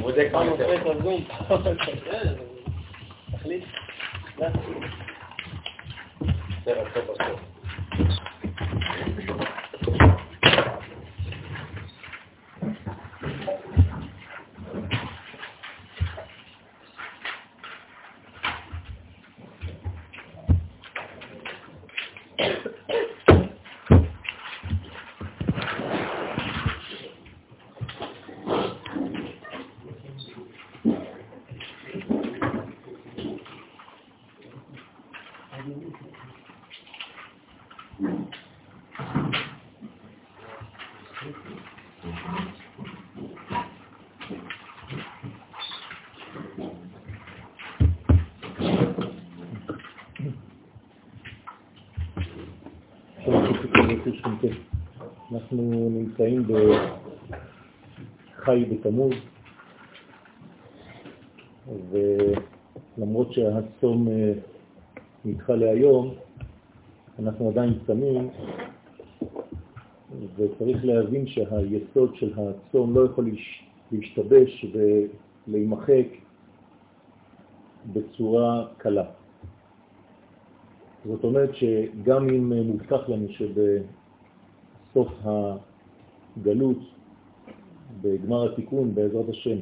בודק מה נותן. תחליט. בסדר, בסוף בסוף. נמצאים בחי בתמוז, ולמרות שהצום אה, נדחה להיום, אנחנו עדיין צמים, וצריך להבין שהיסוד של הצום לא יכול להשתבש ולהימחק בצורה קלה. זאת אומרת שגם אם מובטח לנו שבסוף הגלות, בגמר התיקון, בעזרת השם,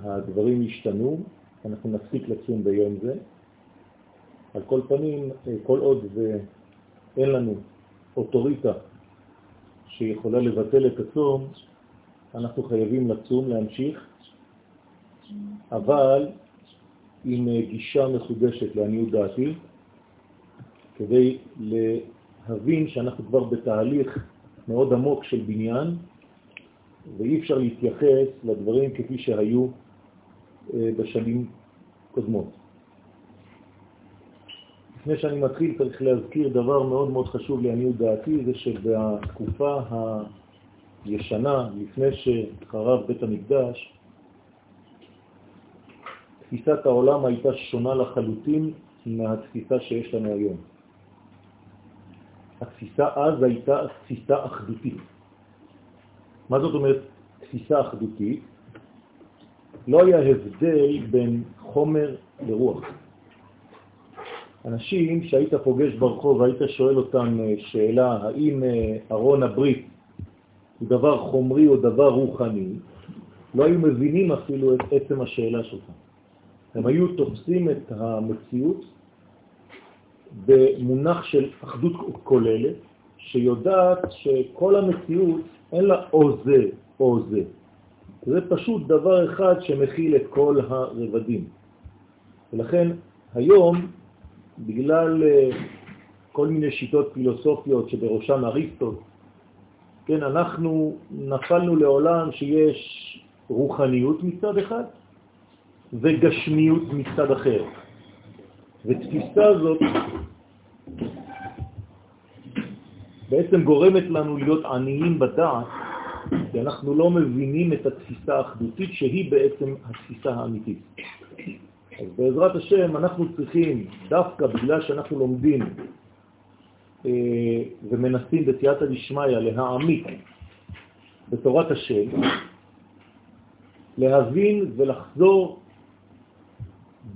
הדברים ישתנו, אנחנו נפסיק לצום ביום זה. על כל פנים, כל עוד ואין לנו אוטוריטה שיכולה לבטל את הצום, אנחנו חייבים לצום, להמשיך, אבל עם גישה מחודשת לעניות דעתי, כדי להבין שאנחנו כבר בתהליך מאוד עמוק של בניין, ואי אפשר להתייחס לדברים כפי שהיו אה, בשנים קודמות. לפני שאני מתחיל צריך להזכיר דבר מאוד מאוד חשוב לעניות דעתי, זה שבתקופה הישנה, לפני שחרב בית המקדש, תפיסת העולם הייתה שונה לחלוטין מהתפיסה שיש לנו היום. התפיסה אז הייתה תפיסה אחדותית. מה זאת אומרת תפיסה אחדותית? לא היה הבדל בין חומר לרוח. אנשים שהיית פוגש ברחוב והיית שואל אותם אה, שאלה האם אה, ארון הברית הוא דבר חומרי או דבר רוחני, לא היו מבינים אפילו את עצם השאלה שלך. הם היו תופסים את המציאות במונח של אחדות כוללת, שיודעת שכל המציאות אין לה או זה או זה. זה פשוט דבר אחד שמכיל את כל הרבדים. ולכן היום, בגלל אה, כל מיני שיטות פילוסופיות שבראשם אריסטו, כן, אנחנו נפלנו לעולם שיש רוחניות מצד אחד וגשמיות מצד אחר. ותפיסה הזאת בעצם גורמת לנו להיות עניים בדעת, כי אנחנו לא מבינים את התפיסה האחדותית שהיא בעצם התפיסה האמיתית. אז בעזרת השם אנחנו צריכים, דווקא בגלל שאנחנו לומדים אה, ומנסים בסייעתא דשמיא להעמיק בתורת השם, להבין ולחזור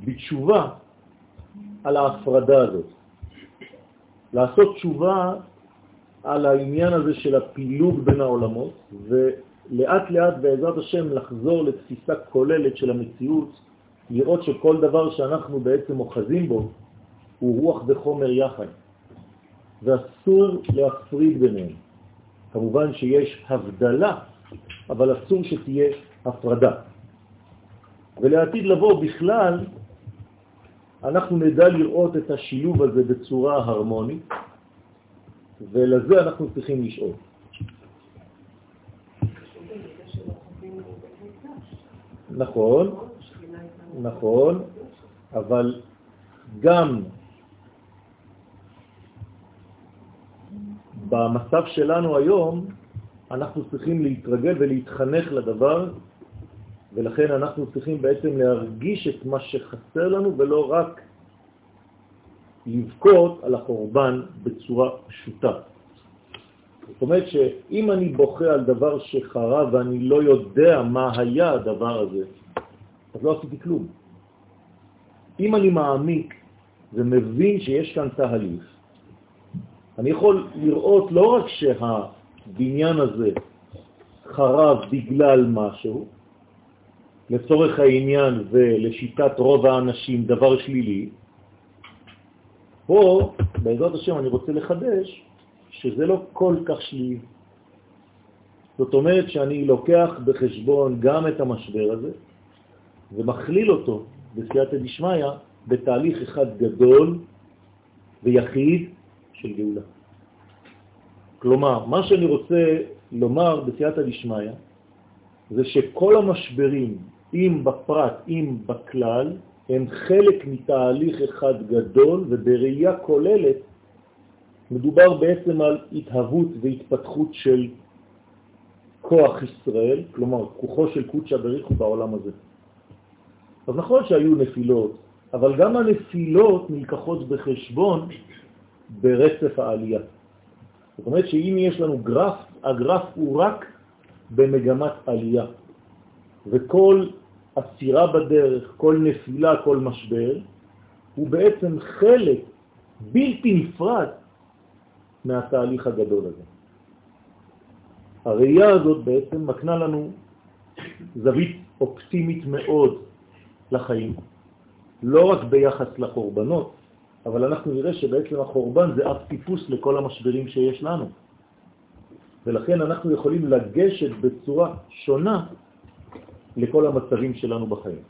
בתשובה על ההפרדה הזאת. לעשות תשובה על העניין הזה של הפילוג בין העולמות, ולאט לאט בעזרת השם לחזור לתפיסה כוללת של המציאות, לראות שכל דבר שאנחנו בעצם אוחזים בו הוא רוח וחומר יחד, ואסור להפריד ביניהם. כמובן שיש הבדלה, אבל אסור שתהיה הפרדה. ולעתיד לבוא בכלל, אנחנו נדע לראות את השילוב הזה בצורה הרמונית, ולזה אנחנו צריכים לשאול. נכון, נכון, אבל גם במצב שלנו היום, אנחנו צריכים להתרגל ולהתחנך לדבר, ולכן אנחנו צריכים בעצם להרגיש את מה שחסר לנו ולא רק לבכות על החורבן בצורה פשוטה. זאת אומרת שאם אני בוכה על דבר שחרה ואני לא יודע מה היה הדבר הזה, אז לא עשיתי כלום. אם אני מעמיק ומבין שיש כאן תהליך, אני יכול לראות לא רק שהבניין הזה חרב בגלל משהו, לצורך העניין ולשיטת רוב האנשים דבר שלילי, פה, בעזרת השם, אני רוצה לחדש שזה לא כל כך שלילי. זאת אומרת שאני לוקח בחשבון גם את המשבר הזה ומכליל אותו בסייעתא דשמיא בתהליך אחד גדול ויחיד של גאולה. כלומר, מה שאני רוצה לומר בסייעתא דשמיא זה שכל המשברים, אם בפרט, אם בכלל, הם חלק מתהליך אחד גדול ובראייה כוללת מדובר בעצם על התהוות והתפתחות של כוח ישראל, כלומר כוחו של קודשא בריחו בעולם הזה. אז נכון שהיו נפילות, אבל גם הנפילות נלקחות בחשבון ברצף העלייה. זאת אומרת שאם יש לנו גרף, הגרף הוא רק במגמת עלייה, וכל עצירה בדרך, כל נפילה, כל משבר, הוא בעצם חלק בלתי נפרד מהתהליך הגדול הזה. הראייה הזאת בעצם מקנה לנו זווית אופטימית מאוד לחיים, לא רק ביחס לחורבנות, אבל אנחנו נראה שבעצם החורבן זה אף טיפוס לכל המשברים שיש לנו. ולכן אנחנו יכולים לגשת בצורה שונה לכל המצבים שלנו בחיים.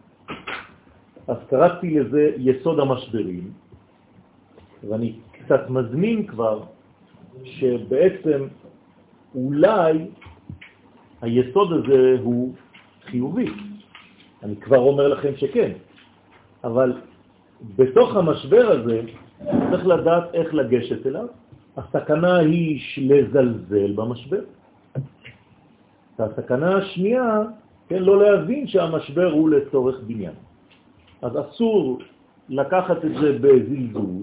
אז קראתי לזה יסוד המשברים, ואני קצת מזמין כבר שבעצם אולי היסוד הזה הוא חיובי. אני כבר אומר לכם שכן, אבל בתוך המשבר הזה צריך לדעת איך לגשת אליו. הסכנה היא לזלזל במשבר. והסכנה השנייה, כן, לא להבין שהמשבר הוא לצורך בניין. אז אסור לקחת את זה בזלזול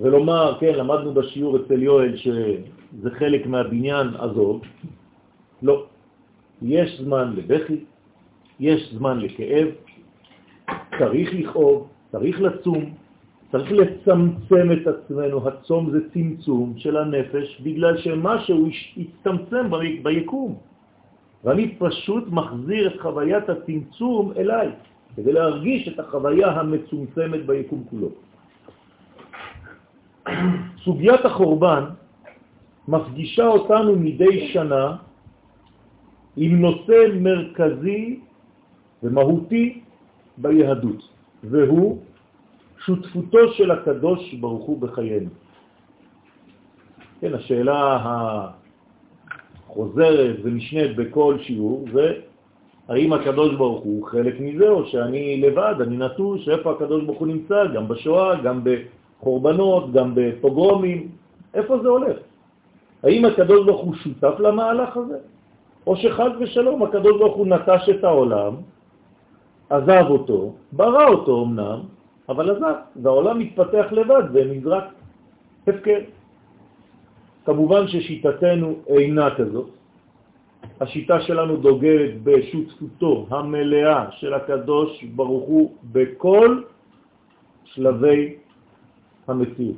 ולומר, כן, למדנו בשיעור אצל יואל שזה חלק מהבניין, עזוב. לא. יש זמן לבכי, יש זמן לכאב, צריך לכאוב, צריך לצום, צריך לצמצם את עצמנו. הצום זה צמצום של הנפש בגלל שמשהו יצטמצם ביקום. ואני פשוט מחזיר את חוויית הצמצום אליי, כדי להרגיש את החוויה המצומצמת ביקום כולו. סוגיית החורבן מפגישה אותנו מדי שנה עם נושא מרכזי ומהותי ביהדות, והוא שותפותו של הקדוש ברוך הוא בחיינו. כן, השאלה החוזרת ונשנית בכל שיעור זה האם הקדוש ברוך הוא חלק מזה או שאני לבד, אני נטוש, איפה הקדוש ברוך הוא נמצא, גם בשואה, גם בחורבנות, גם בפוגרומים, איפה זה הולך? האם הקדוש ברוך הוא שותף למהלך הזה? או שחד ושלום הקדוש ברוך הוא נטש את העולם, עזב אותו, ברא אותו אמנם, אבל עזב, והעולם מתפתח לבד ונזרק הפקר. כמובן ששיטתנו אינה כזאת. השיטה שלנו דוגלת בשותפותו המלאה של הקדוש ברוך הוא בכל שלבי המציאות.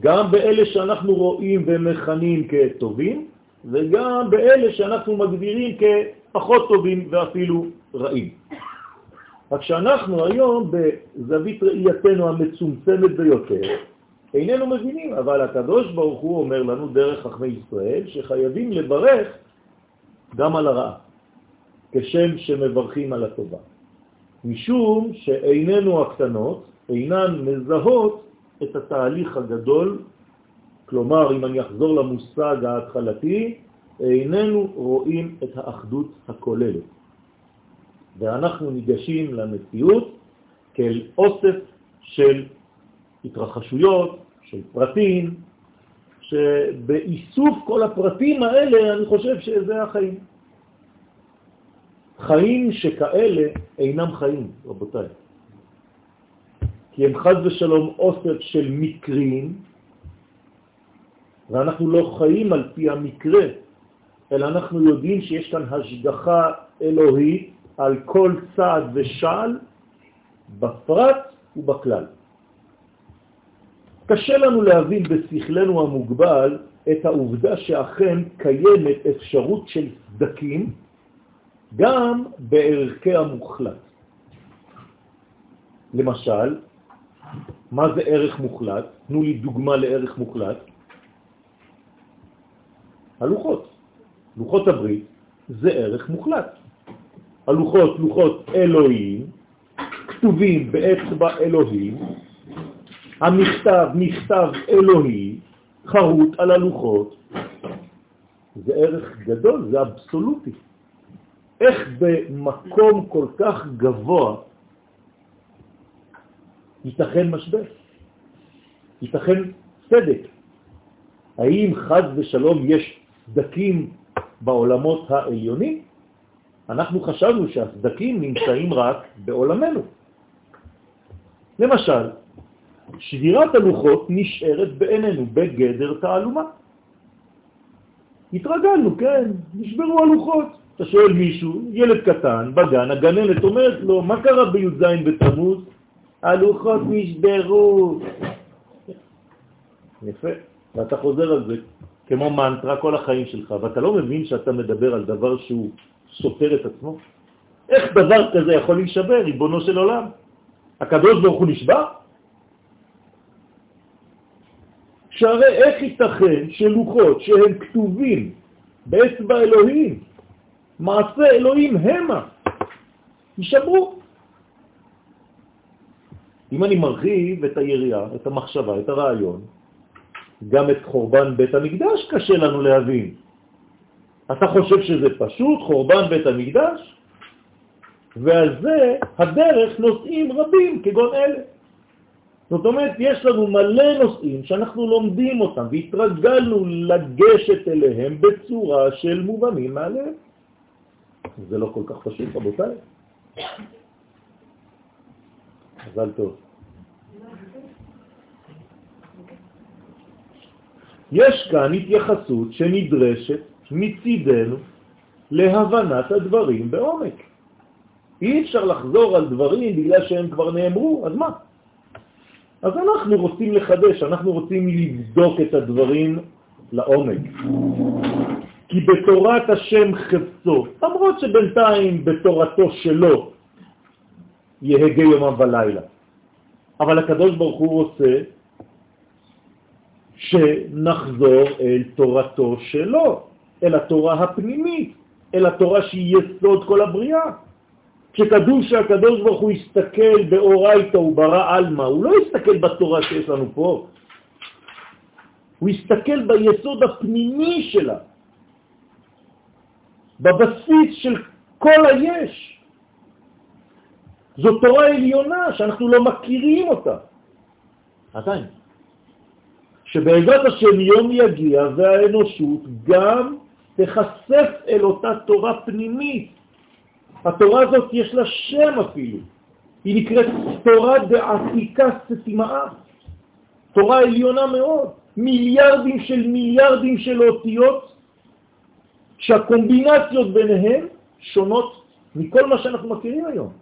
גם באלה שאנחנו רואים ומכנים כטובים, וגם באלה שאנחנו מגדירים כפחות טובים ואפילו רעים. רק שאנחנו היום בזווית ראייתנו המצומצמת ביותר, איננו מבינים, אבל הקדוש ברוך הוא אומר לנו דרך חכמי ישראל שחייבים לברך גם על הרעה, כשם שמברכים על הטובה. משום שאיננו הקטנות אינן מזהות את התהליך הגדול, כלומר, אם אני אחזור למושג ההתחלתי, איננו רואים את האחדות הכוללת. ואנחנו ניגשים למציאות כאל אוסף של התרחשויות, של פרטים, שבאיסוף כל הפרטים האלה אני חושב שזה החיים. חיים שכאלה אינם חיים, רבותיי. כי הם חז ושלום אוסף של מקרים, ואנחנו לא חיים על פי המקרה, אלא אנחנו יודעים שיש כאן השגחה אלוהית על כל צעד ושעל, בפרט ובכלל. קשה לנו להבין בשכלנו המוגבל את העובדה שאכן קיימת אפשרות של סדקים גם בערכי המוחלט. למשל, מה זה ערך מוחלט? תנו לי דוגמה לערך מוחלט. הלוחות. לוחות הברית זה ערך מוחלט. הלוחות, לוחות אלוהים, כתובים באצבע אלוהים, המכתב, מכתב אלוהי, חרוט על הלוחות, זה ערך גדול, זה אבסולוטי. איך במקום כל כך גבוה ייתכן משבר? ייתכן צדק? האם חד ושלום יש סדקים בעולמות העליונים? אנחנו חשבנו שהסדקים נמצאים רק בעולמנו. למשל, שבירת הלוחות נשארת בעינינו בגדר תעלומה. התרגלנו, כן, נשברו הלוחות. אתה שואל מישהו, ילד קטן, בגן, הגננת אומרת לו, מה קרה בי"ז בתמוז? הלוחות נשברו. יפה. ואתה חוזר על זה כמו מנטרה כל החיים שלך, ואתה לא מבין שאתה מדבר על דבר שהוא סותר את עצמו? איך דבר כזה יכול להישבר, ריבונו של עולם? הקדוש ברוך הוא נשבר? שהרי איך ייתכן שלוחות שהם כתובים באצבע אלוהים, מעשה אלוהים המה, יישברו? אם אני מרחיב את היריעה, את המחשבה, את הרעיון, גם את חורבן בית המקדש קשה לנו להבין. אתה חושב שזה פשוט, חורבן בית המקדש? ועל זה הדרך נושאים רבים כגון אלה. זאת אומרת, יש לנו מלא נושאים שאנחנו לומדים אותם והתרגלנו לגשת אליהם בצורה של מובנים מעליהם. זה לא כל כך פשוט, רבותיי. מזל טוב. יש כאן התייחסות שנדרשת מצידנו להבנת הדברים בעומק. אי אפשר לחזור על דברים בגלל שהם כבר נאמרו, אז מה? אז אנחנו רוצים לחדש, אנחנו רוצים לבדוק את הדברים לעומק. כי בתורת השם חפצו, למרות שבינתיים בתורתו שלו יהגה יומם ולילה. אבל הקדוש ברוך הוא רוצה שנחזור אל תורתו שלו, אל התורה הפנימית, אל התורה שהיא יסוד כל הבריאה. כשכתוב שהקדוש ברוך הוא יסתכל באורייתא וברא אלמה, הוא לא יסתכל בתורה שיש לנו פה, הוא יסתכל ביסוד הפנימי שלה, בבסיס של כל היש. זו תורה עליונה שאנחנו לא מכירים אותה. עדיין. שבעזרת השם יום יגיע והאנושות גם תחשף אל אותה תורה פנימית. התורה הזאת יש לה שם אפילו. היא נקראת תורה דעתיקה סתימאה. תורה עליונה מאוד. מיליארדים של מיליארדים של אותיות שהקומבינציות ביניהן שונות מכל מה שאנחנו מכירים היום.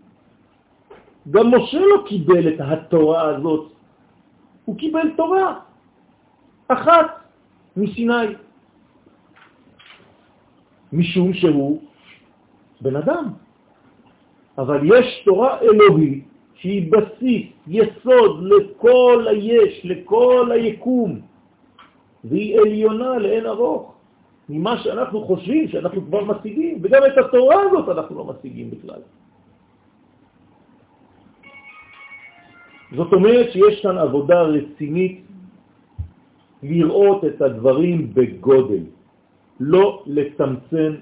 גם משה לא קיבל את התורה הזאת, הוא קיבל תורה אחת מסיני, משום שהוא בן אדם. אבל יש תורה אלוהית שהיא בסיס, יסוד לכל היש, לכל היקום, והיא עליונה לאין ארוך ממה שאנחנו חושבים שאנחנו כבר משיגים, וגם את התורה הזאת אנחנו לא משיגים בכלל. זאת אומרת שיש כאן עבודה רצינית לראות את הדברים בגודל, לא לצמצם,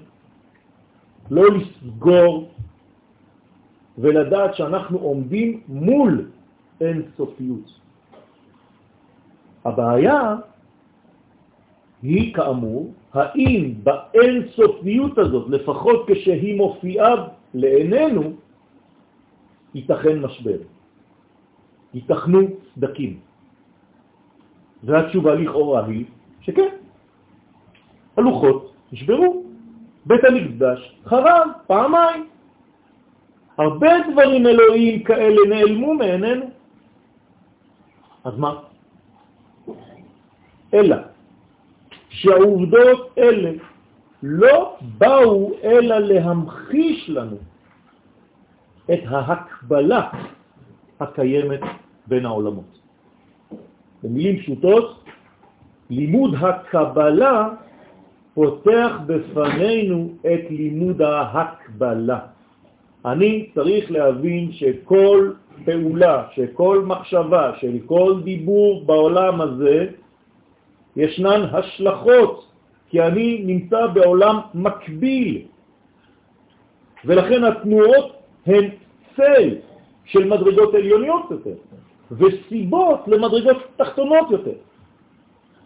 לא לסגור, ולדעת שאנחנו עומדים מול אין סופיות. הבעיה היא כאמור, האם באין סופיות הזאת, לפחות כשהיא מופיעה לעינינו, ייתכן משבר, ייתכנו סדקים. והתשובה לכאורה היא שכן, הלוחות נשברו, בית המקדש חרב פעמיים. הרבה דברים אלוהיים כאלה נעלמו מעינינו. אז מה? אלא שהעובדות אלה לא באו אלא להמחיש לנו את ההקבלה הקיימת בין העולמות. במילים פשוטות, לימוד הקבלה פותח בפנינו את לימוד ההקבלה. אני צריך להבין שכל פעולה, שכל מחשבה, של כל דיבור בעולם הזה, ישנן השלכות, כי אני נמצא בעולם מקביל, ולכן התנועות הן צל של מדרגות עליוניות יותר, וסיבות למדרגות תחתונות יותר.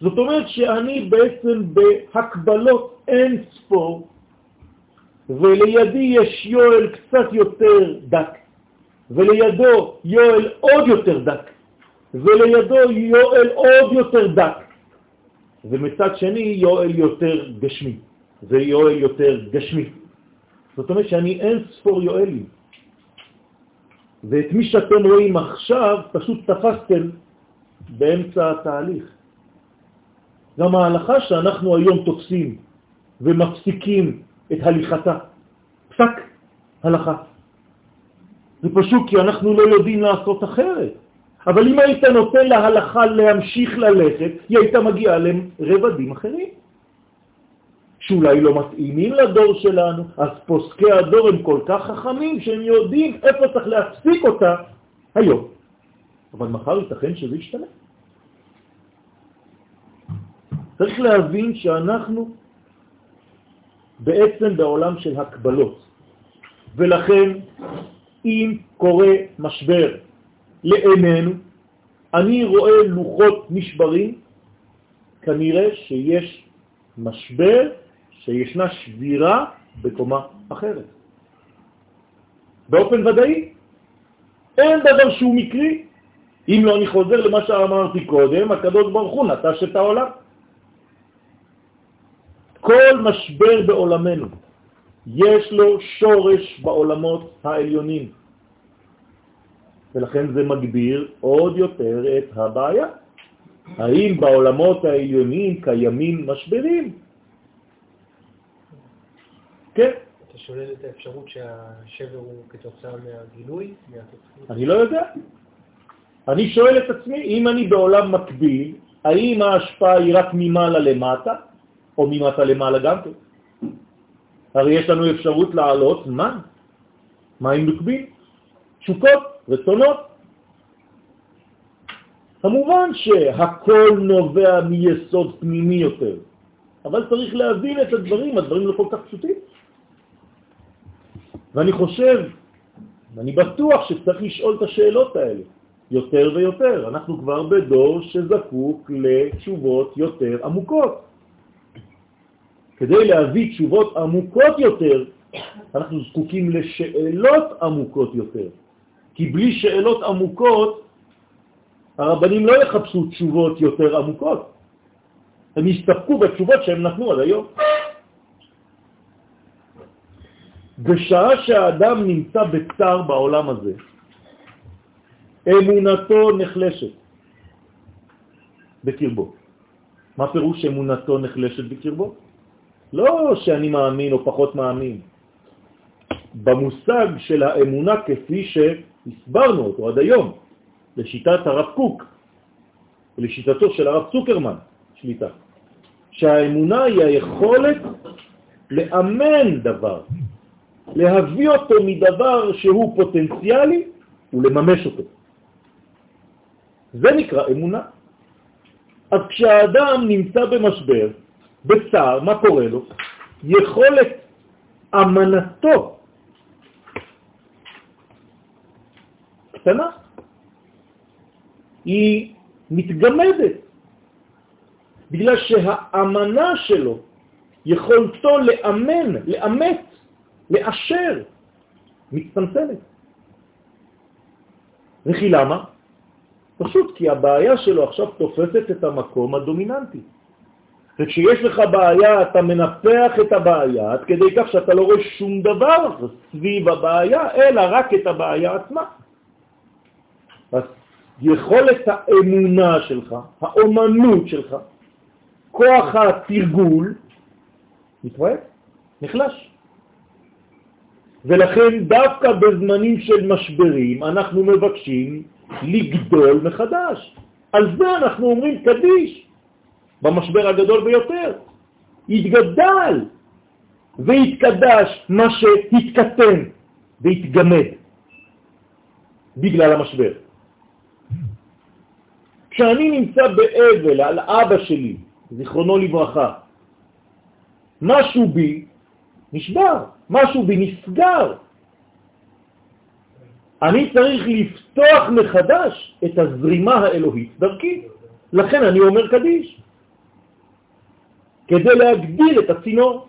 זאת אומרת שאני בעצם בהקבלות אין ספור, ולידי יש יואל קצת יותר דק, ולידו יואל עוד יותר דק, ולידו יואל עוד יותר דק, ומצד שני יואל יותר גשמי, ויואל יותר גשמי. זאת אומרת שאני אין ספור יואלים. ואת מי שאתם רואים עכשיו פשוט תפסתם באמצע התהליך. גם ההלכה שאנחנו היום תופסים ומפסיקים את הליכתה, פסק הלכה. זה פשוט כי אנחנו לא יודעים לעשות אחרת. אבל אם היית נותן להלכה להמשיך ללכת, היא הייתה מגיעה לרבדים אחרים. שאולי לא מתאימים לדור שלנו, אז פוסקי הדור הם כל כך חכמים שהם יודעים איפה צריך להפסיק אותה היום. אבל מחר ייתכן שזה ישתנה. צריך להבין שאנחנו בעצם בעולם של הקבלות, ולכן אם קורה משבר לעינינו, אני רואה לוחות נשברים, כנראה שיש משבר, שישנה שבירה בקומה אחרת. באופן ודאי, אין דבר שהוא מקרי. אם לא, אני חוזר למה שאמרתי קודם, הקדוש ברוך הוא נטש את העולם. כל משבר בעולמנו יש לו שורש בעולמות העליונים, ולכן זה מגביר עוד יותר את הבעיה. האם בעולמות העליונים קיימים משברים? כן. אתה שולל את האפשרות שהשבר הוא כתוצאה מהגילוי? אני לא יודע. אני שואל את עצמי, אם אני בעולם מקביל, האם ההשפעה היא רק ממעלה למטה, או ממטה למעלה גם כן? הרי יש לנו אפשרות לעלות זמן, מים נוקבים, תשוקות, רצונות. כמובן שהכל נובע מיסוד פנימי יותר, אבל צריך להבין את הדברים, הדברים לא כל כך פשוטים. ואני חושב, ואני בטוח שצריך לשאול את השאלות האלה יותר ויותר. אנחנו כבר בדור שזקוק לתשובות יותר עמוקות. כדי להביא תשובות עמוקות יותר, אנחנו זקוקים לשאלות עמוקות יותר. כי בלי שאלות עמוקות, הרבנים לא יחפשו תשובות יותר עמוקות. הם יסתפקו בתשובות שהם נתנו עד היום. בשעה שהאדם נמצא בצער בעולם הזה, אמונתו נחלשת בקרבו. מה פירוש אמונתו נחלשת בקרבו? לא שאני מאמין או פחות מאמין. במושג של האמונה כפי שהסברנו אותו עד היום, לשיטת הרב קוק, לשיטתו של הרב צוקרמן, שליטה, שהאמונה היא היכולת לאמן דבר, להביא אותו מדבר שהוא פוטנציאלי ולממש אותו. זה נקרא אמונה. אז כשהאדם נמצא במשבר, בצער, מה קורה לו? יכולת אמנתו קטנה. היא מתגמדת. בגלל שהאמנה שלו, יכולתו לאמן, לאמת, לאשר, מצטמצמת. וכי למה? פשוט כי הבעיה שלו עכשיו תופסת את המקום הדומיננטי. וכשיש לך בעיה, אתה מנפח את הבעיה עד כדי כך שאתה לא רואה שום דבר סביב הבעיה, אלא רק את הבעיה עצמה. אז יכולת האמונה שלך, האומנות שלך, כוח התרגול, מתפרק, נחלש. ולכן דווקא בזמנים של משברים אנחנו מבקשים לגדול מחדש. על זה אנחנו אומרים קדיש. במשבר הגדול ביותר. התגדל והתקדש מה שהתקטן והתגמד בגלל המשבר. כשאני נמצא באבל על אבא שלי, זיכרונו לברכה, משהו בי נשבר, משהו בי נסגר. אני צריך לפתוח מחדש את הזרימה האלוהית דרכי. לכן אני אומר קדיש. כדי להגדיל את הצינור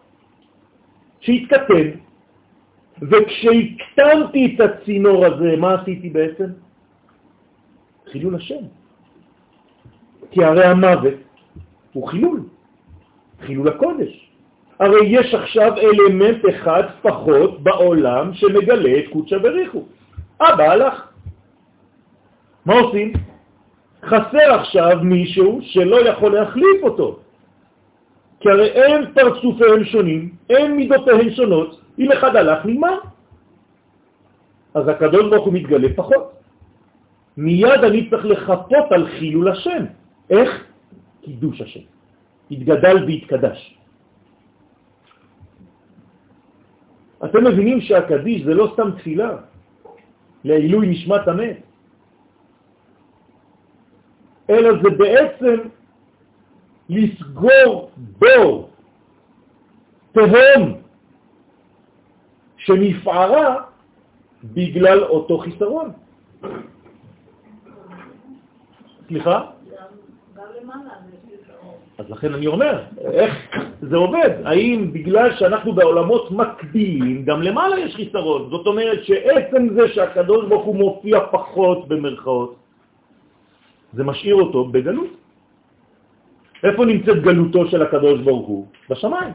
שהתקטן. וכשהקטנתי את הצינור הזה, מה עשיתי בעצם? חילול השם. כי הרי המוות הוא חילול, חילול הקודש. הרי יש עכשיו אלמנט אחד פחות בעולם שמגלה את קודשא בריחו. אבא הלך. מה עושים? חסר עכשיו מישהו שלא יכול להחליף אותו. כי הרי אין פרצופיהם שונים, אין מידותיהם שונות, אם אחד הלך נגמר. אז הקדוש ברוך הוא מתגלה פחות. מיד אני צריך לחפות על חילול השם. איך? קידוש השם. התגדל והתקדש. אתם מבינים שהקדיש זה לא סתם תפילה לעילוי נשמת המת, אלא זה בעצם לסגור בור, תהום, שנפערה בגלל אותו חיסרון. סליחה? אז לכן אני אומר, איך זה עובד? האם בגלל שאנחנו בעולמות מקבילים, גם למעלה יש חיסרון? זאת אומרת שעצם זה שהקדוש ברוך הוא מופיע פחות במרכאות, זה משאיר אותו בגלות. איפה נמצאת גלותו של הקדוש ברוך הוא? בשמיים.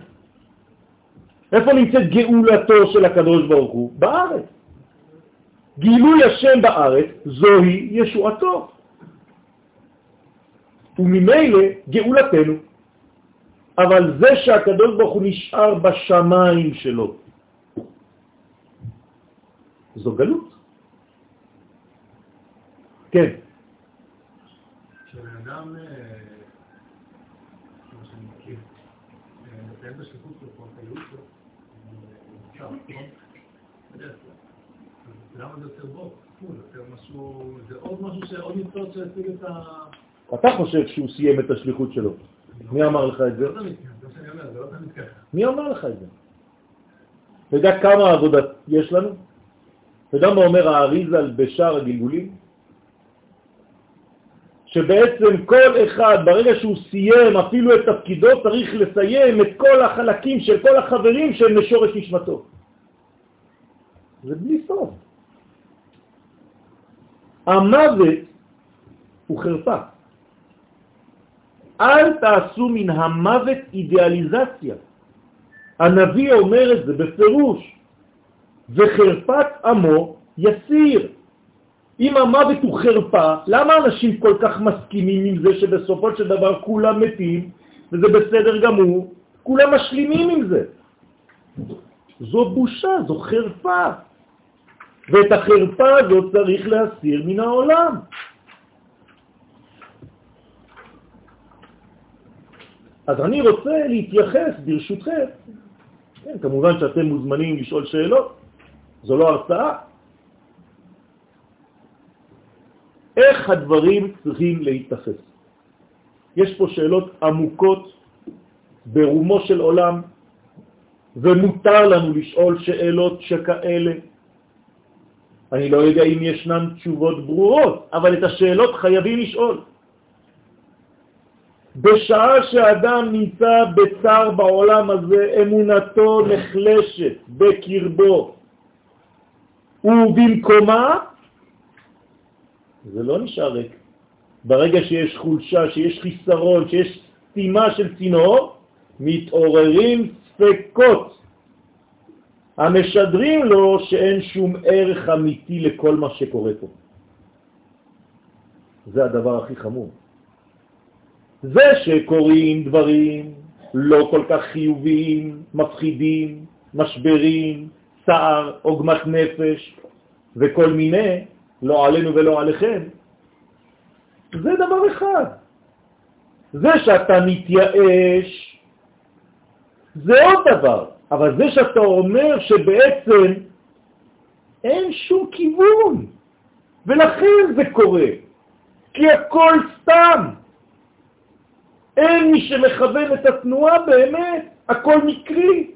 איפה נמצאת גאולתו של הקדוש ברוך הוא? בארץ. גילוי השם בארץ זוהי ישועתו. וממילא גאולתנו. אבל זה שהקדוש ברוך הוא נשאר בשמיים שלו, זו גלות. כן. למה זה יותר משהו, זה עוד משהו שעוד ניצוץ שיציג את ה... אתה חושב שהוא סיים את השליחות שלו. מי אמר לך את זה? מי אמר לך את זה? אתה יודע כמה עבודה יש לנו? אתה יודע מה אומר האריזל בשאר הגלגולים? שבעצם כל אחד, ברגע שהוא סיים אפילו את תפקידו, צריך לסיים את כל החלקים של כל החברים שהם לשורש נשמתו. זה בלי סוף. המוות הוא חרפה. אל תעשו מן המוות אידיאליזציה. הנביא אומר את זה בפירוש, וחרפת עמו יסיר. אם המוות הוא חרפה, למה אנשים כל כך מסכימים עם זה שבסופו של דבר כולם מתים, וזה בסדר גמור, כולם משלימים עם זה? זו בושה, זו חרפה. ואת החרפה הזאת צריך להסיר מן העולם. אז אני רוצה להתייחס, ברשותכם, כן, כמובן שאתם מוזמנים לשאול שאלות, זו לא הרצאה. איך הדברים צריכים להתתפס? יש פה שאלות עמוקות ברומו של עולם, ומותר לנו לשאול שאלות שכאלה. אני לא יודע אם ישנן תשובות ברורות, אבל את השאלות חייבים לשאול. בשעה שאדם נמצא בצער בעולם הזה, אמונתו נחלשת בקרבו, ובמקומה זה לא נשאר ריק. ברגע שיש חולשה, שיש חיסרון, שיש סתימה של צינור, מתעוררים ספקות המשדרים לו שאין שום ערך אמיתי לכל מה שקורה פה. זה הדבר הכי חמור. זה שקוראים דברים לא כל כך חיוביים, מפחידים, משברים, צער, עוגמת נפש וכל מיני, לא עלינו ולא עליכם, זה דבר אחד. זה שאתה מתייאש, זה עוד דבר. אבל זה שאתה אומר שבעצם אין שום כיוון, ולכן זה קורה, כי הכל סתם. אין מי שמכוון את התנועה באמת, הכל מקרי.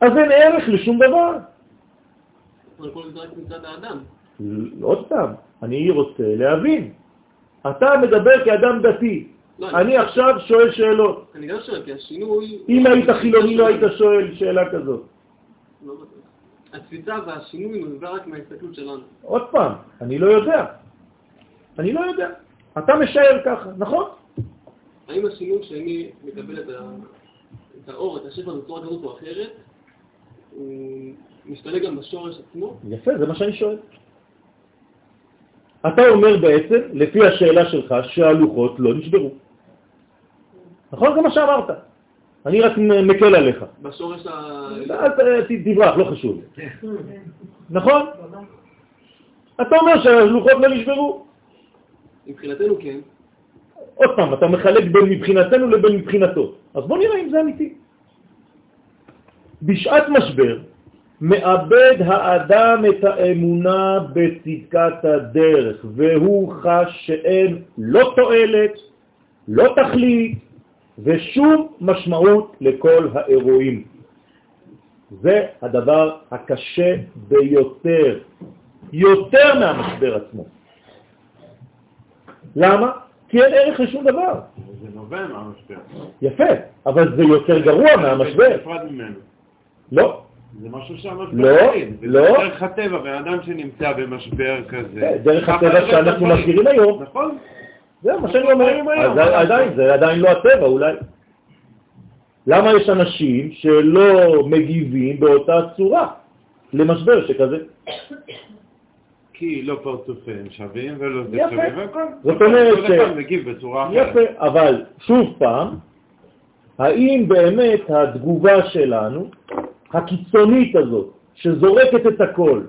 אז אין ערך לשום דבר. עוד פעם, אני רוצה להבין. אתה מדבר כאדם דתי, לא, אני עכשיו שואל שאלות. אני גם שואל, כי השינוי... אם היית חילוני לא היית שואל שאלה כזאת. לא התפיסה והשינוי נובע רק מההסתכלות שלנו. עוד פעם, אני לא יודע. אני לא יודע. אתה משער ככה, נכון? האם השינוי שאני מקבל את האור, את השפע בצורה כזאת או אחרת, הוא משתנה גם בשורש עצמו? יפה, זה מה שאני שואל. אתה אומר בעצם, לפי השאלה שלך, שהלוחות לא נשברו. נכון? זה מה שאמרת. אני רק מקל עליך. בשורש ה... אז אה, תברח, לא חשוב. נכון? אתה אומר שהלוחות לא נשברו. מבחינתנו כן. עוד פעם, אתה מחלק בין מבחינתנו לבין מבחינתו. אז בוא נראה אם זה אמיתי. בשעת משבר מאבד האדם את האמונה בצדקת הדרך, והוא חש שאין לא תועלת, לא תכלית, ושום משמעות לכל האירועים. זה הדבר הקשה ביותר, יותר מהמשבר עצמו. למה? כי אין ערך לשום דבר. זה נובע מהמשבר. יפה, אבל זה יותר גרוע מהמשבר. לא. זה משהו שהמשבר לא, לא. זה דרך הטבע, בן אדם שנמצא במשבר כזה. כן, דרך הטבע שאנחנו מכירים היום. נכון. זה מה שאני אומר. אז עדיין, זה עדיין לא הטבע אולי. למה יש אנשים שלא מגיבים באותה צורה למשבר שכזה? כי לא פרצופיהם שווים ולא זה שווים והכל. זאת אומרת ש... מגיב בצורה אחרת. יפה, אבל שוב פעם, האם באמת התגובה שלנו, הקיצונית הזאת, שזורקת את הכל,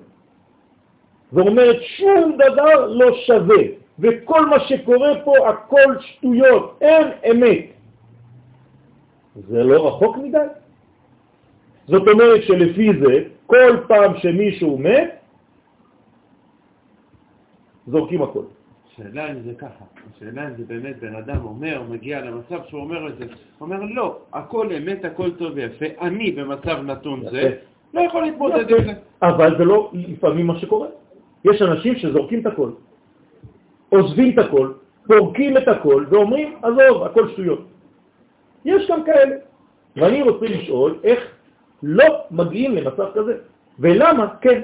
ואומרת שום דבר לא שווה, וכל מה שקורה פה הכל שטויות, אין אמת. זה לא רחוק מדי? זאת אומרת שלפי זה, כל פעם שמישהו מת, זורקים הכל. השאלה אם זה ככה, השאלה אם זה באמת בן אדם אומר, מגיע למצב שהוא אומר את זה, אומר לא, הכל אמת, הכל טוב ויפה, אני במצב נתון זה, לא יכול להתמודד עם זה. אבל זה לא לפעמים מה שקורה. יש אנשים שזורקים את הכל, עוזבים את הכל, פורקים את הכל ואומרים, עזוב, הכל שטויות. יש גם כאלה. ואני רוצה לשאול איך לא מגיעים למצב כזה, ולמה כן.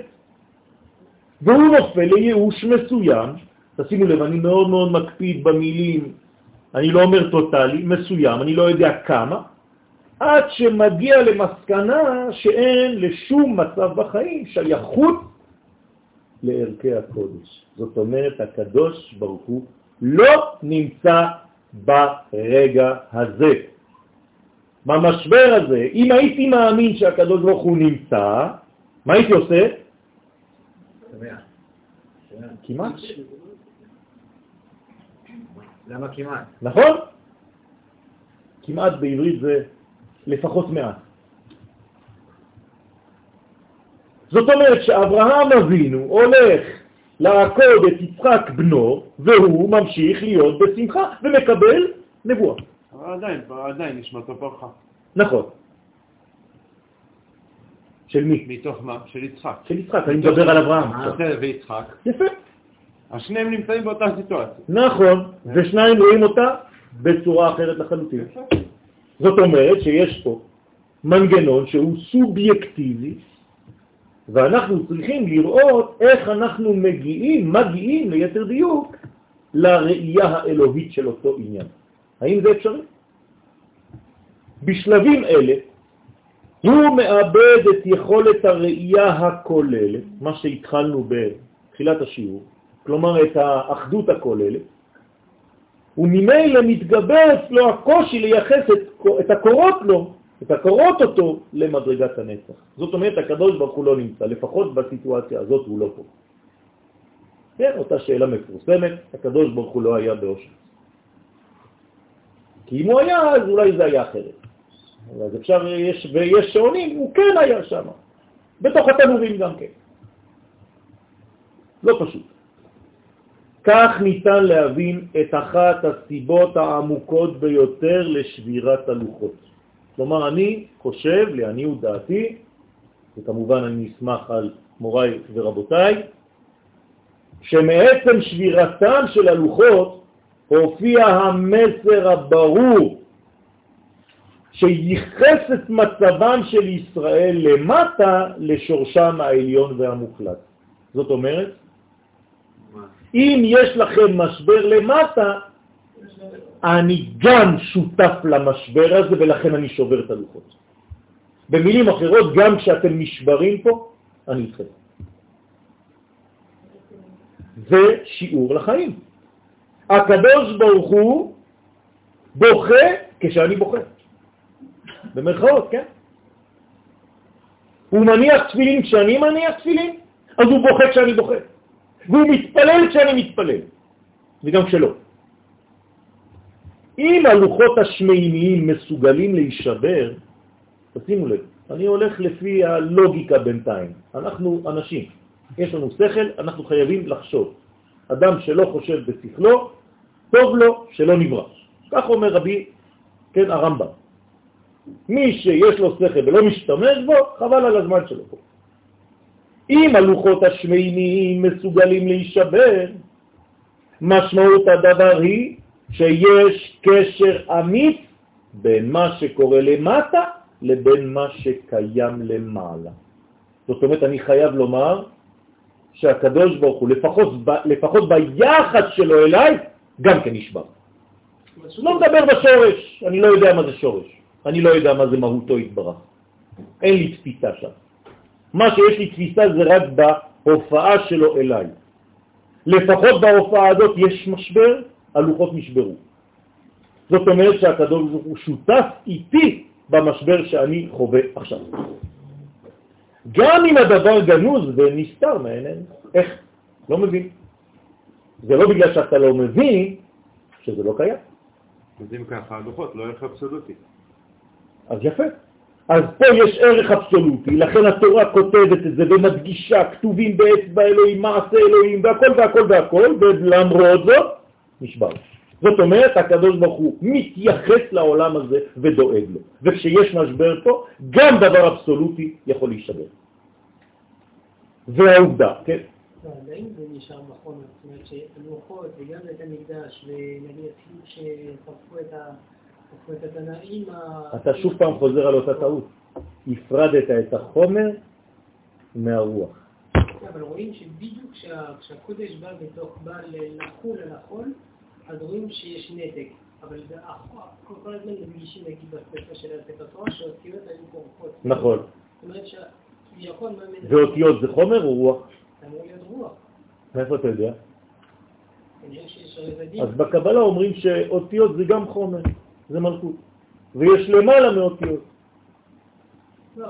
והוא נופל לייאוש מסוים, תשימו לב, אני מאוד מאוד מקפיד במילים, אני לא אומר טוטלי, מסוים, אני לא יודע כמה, עד שמגיע למסקנה שאין לשום מצב בחיים שייכות לערכי הקודש. זאת אומרת, הקדוש ברוך הוא לא נמצא ברגע הזה. במשבר הזה, אם הייתי מאמין שהקדוש ברוך הוא נמצא, מה הייתי עושה? כמעט. למה כמעט? נכון? כמעט בעברית זה לפחות מעט. זאת אומרת שאברהם אבינו הולך לעקוד את יצחק בנו, והוא ממשיך להיות בשמחה ומקבל נבואה. אבל עדיין, עדיין נשמתו פרחה. נכון. של מי? מתוך מה? של יצחק. של יצחק, אני מדבר על אברהם. ויצחק. יפה. אז שניהם נמצאים באותה סיטואציה. נכון, ושניים רואים אותה בצורה אחרת לחלוטין. זאת אומרת שיש פה מנגנון שהוא סובייקטיבי, ואנחנו צריכים לראות איך אנחנו מגיעים, מגיעים ליתר דיוק, לראייה האלוהית של אותו עניין. האם זה אפשרי? בשלבים אלה הוא מאבד את יכולת הראייה הכוללת, מה שהתחלנו בתחילת השיעור, כלומר את האחדות הכוללת, וממילא מתגבר אצלו הקושי לייחס את, את הקורות לו, את הקורות אותו למדרגת הנצח. זאת אומרת, הקדוש ברוך הוא לא נמצא, לפחות בסיטואציה הזאת הוא לא פה. כן, אותה שאלה מפורסמת, הקדוש ברוך הוא לא היה באושר. כי אם הוא היה, אז אולי זה היה אחרת. אז אפשר, יש, ויש שעונים, הוא כן היה שם, בתוך התנורים גם כן. לא פשוט. כך ניתן להבין את אחת הסיבות העמוקות ביותר לשבירת הלוחות. כלומר, אני חושב, לעניות דעתי, וכמובן אני אשמח על מוריי ורבותיי, שמעצם שבירתם של הלוחות הופיע המסר הברור שייחס את מצבם של ישראל למטה לשורשם העליון והמוחלט. זאת אומרת, אם יש לכם משבר למטה, אני גם שותף למשבר הזה ולכן אני שובר את הלוחות. במילים אחרות, גם כשאתם נשברים פה, אני איתכם. זה שיעור לחיים. הקדוש ברוך הוא בוכה כשאני בוכה. במרכאות, כן? הוא מניח תפילין כשאני מניח תפילין, אז הוא בוכה כשאני בוכה. והוא מתפלל כשאני מתפלל, וגם כשלא. אם הלוחות השמימיים מסוגלים להישבר, תשימו לב, אני הולך לפי הלוגיקה בינתיים. אנחנו אנשים, יש לנו שכל, אנחנו חייבים לחשוב. אדם שלא חושב בשכלו, טוב לו שלא נברא. כך אומר רבי, כן, הרמב"ם. מי שיש לו שכל ולא משתמש בו, חבל על הזמן שלו פה. אם הלוחות השמימיים מסוגלים להישבר, משמעות הדבר היא שיש קשר אמיץ בין מה שקורה למטה לבין מה שקיים למעלה. זאת אומרת, אני חייב לומר שהקדוש ברוך הוא, לפחות, לפחות ביחד שלו אליי, גם כן נשבר. לא מדבר בשורש, אני לא יודע מה זה שורש, אני לא יודע מה זה מהותו התברך. אין לי תפיסה שם. מה שיש לי תפיסה זה רק בהופעה שלו אליי. לפחות בהופעה הזאת יש משבר, הלוחות נשברו. זאת אומרת שהקדוש ברוך הוא שותף איתי במשבר שאני חווה עכשיו. גם אם הדבר גנוז ונסתר מעינינו, איך? לא מבין. זה לא בגלל שאתה לא מבין שזה לא קיים. אז אם ככה, הלוחות לא ערך אבסולוטי. אז יפה. אז פה יש ערך אבסולוטי, לכן התורה כותבת את זה ומדגישה, כתובים באצבע אלוהים, מעשה אלוהים, והכל והכל והכל, ולמרות זאת, נשבר. זאת אומרת, הקדוש ברוך הוא מתייחס לעולם הזה ודואג לו. וכשיש משבר פה, גם דבר אבסולוטי יכול להישבר. והעובדה, כן? האם זה נשאר נכון? זאת אומרת שהלוחות וגם בית המקדש, ונגיד שפרקו את התנאים... אתה שוב פעם חוזר על אותה טעות. הפרדת את החומר מהרוח. אבל רואים שבדיוק כשהקודש בא בתוך, בא לחול על החול, אז רואים שיש נתק. אבל כל הזמן מדגישים, נגיד, בספר של הספר תורה, שהאותיות היו קורחות. נכון. זאת אומרת שכביכול... ואותיות זה חומר או רוח? אמור להיות רוח. מאיפה אתה יודע? אז בקבלה אומרים שאותיות זה גם חומר, זה מלכות. ויש למעלה מאותיות. לא,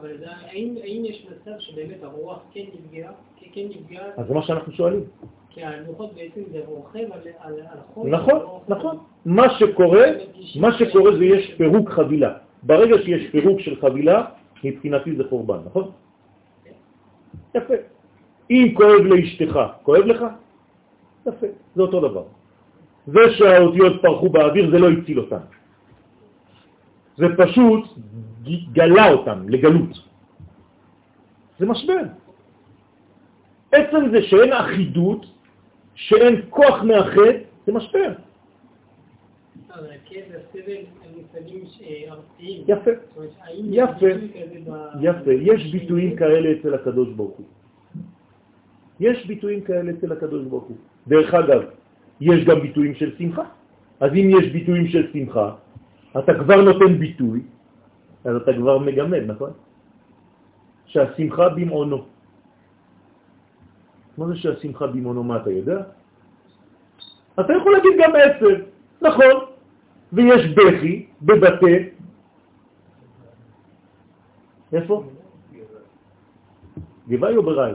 אבל האם יש מצב שבאמת הרוח כן נפגעה? כן נפגעה? אז זה מה שאנחנו שואלים. כי הלוחות בעצם זה רוכב על החול. נכון, נכון. מה שקורה, מה שקורה זה יש פירוק חבילה. ברגע שיש פירוק של חבילה, מבחינתי זה חורבן, נכון? יפה. אם כואב לאשתך, כואב לך? יפה, זה אותו דבר. זה שהאותיות פרחו באוויר זה לא הציל אותם. זה פשוט גלה אותם לגלות. זה משבר. עצם זה שאין אחידות שאין כוח מאחד, זה משבר. הם מושגים אה. יפה, יפה, יפה. יש ביטויים כאלה אצל הקדוש ברוך הוא. יש ביטויים כאלה אצל הקדוש ברוך הוא. דרך אגב, יש גם ביטויים של שמחה. אז אם יש ביטויים של שמחה, אתה כבר נותן ביטוי, אז אתה כבר מגמד, נכון? שהשמחה במעונו. מה זה שהשמחה במעונו? מה אתה יודע? אתה יכול להגיד גם עצב, נכון, ויש בכי בבתי, איפה? גבעי או בראי?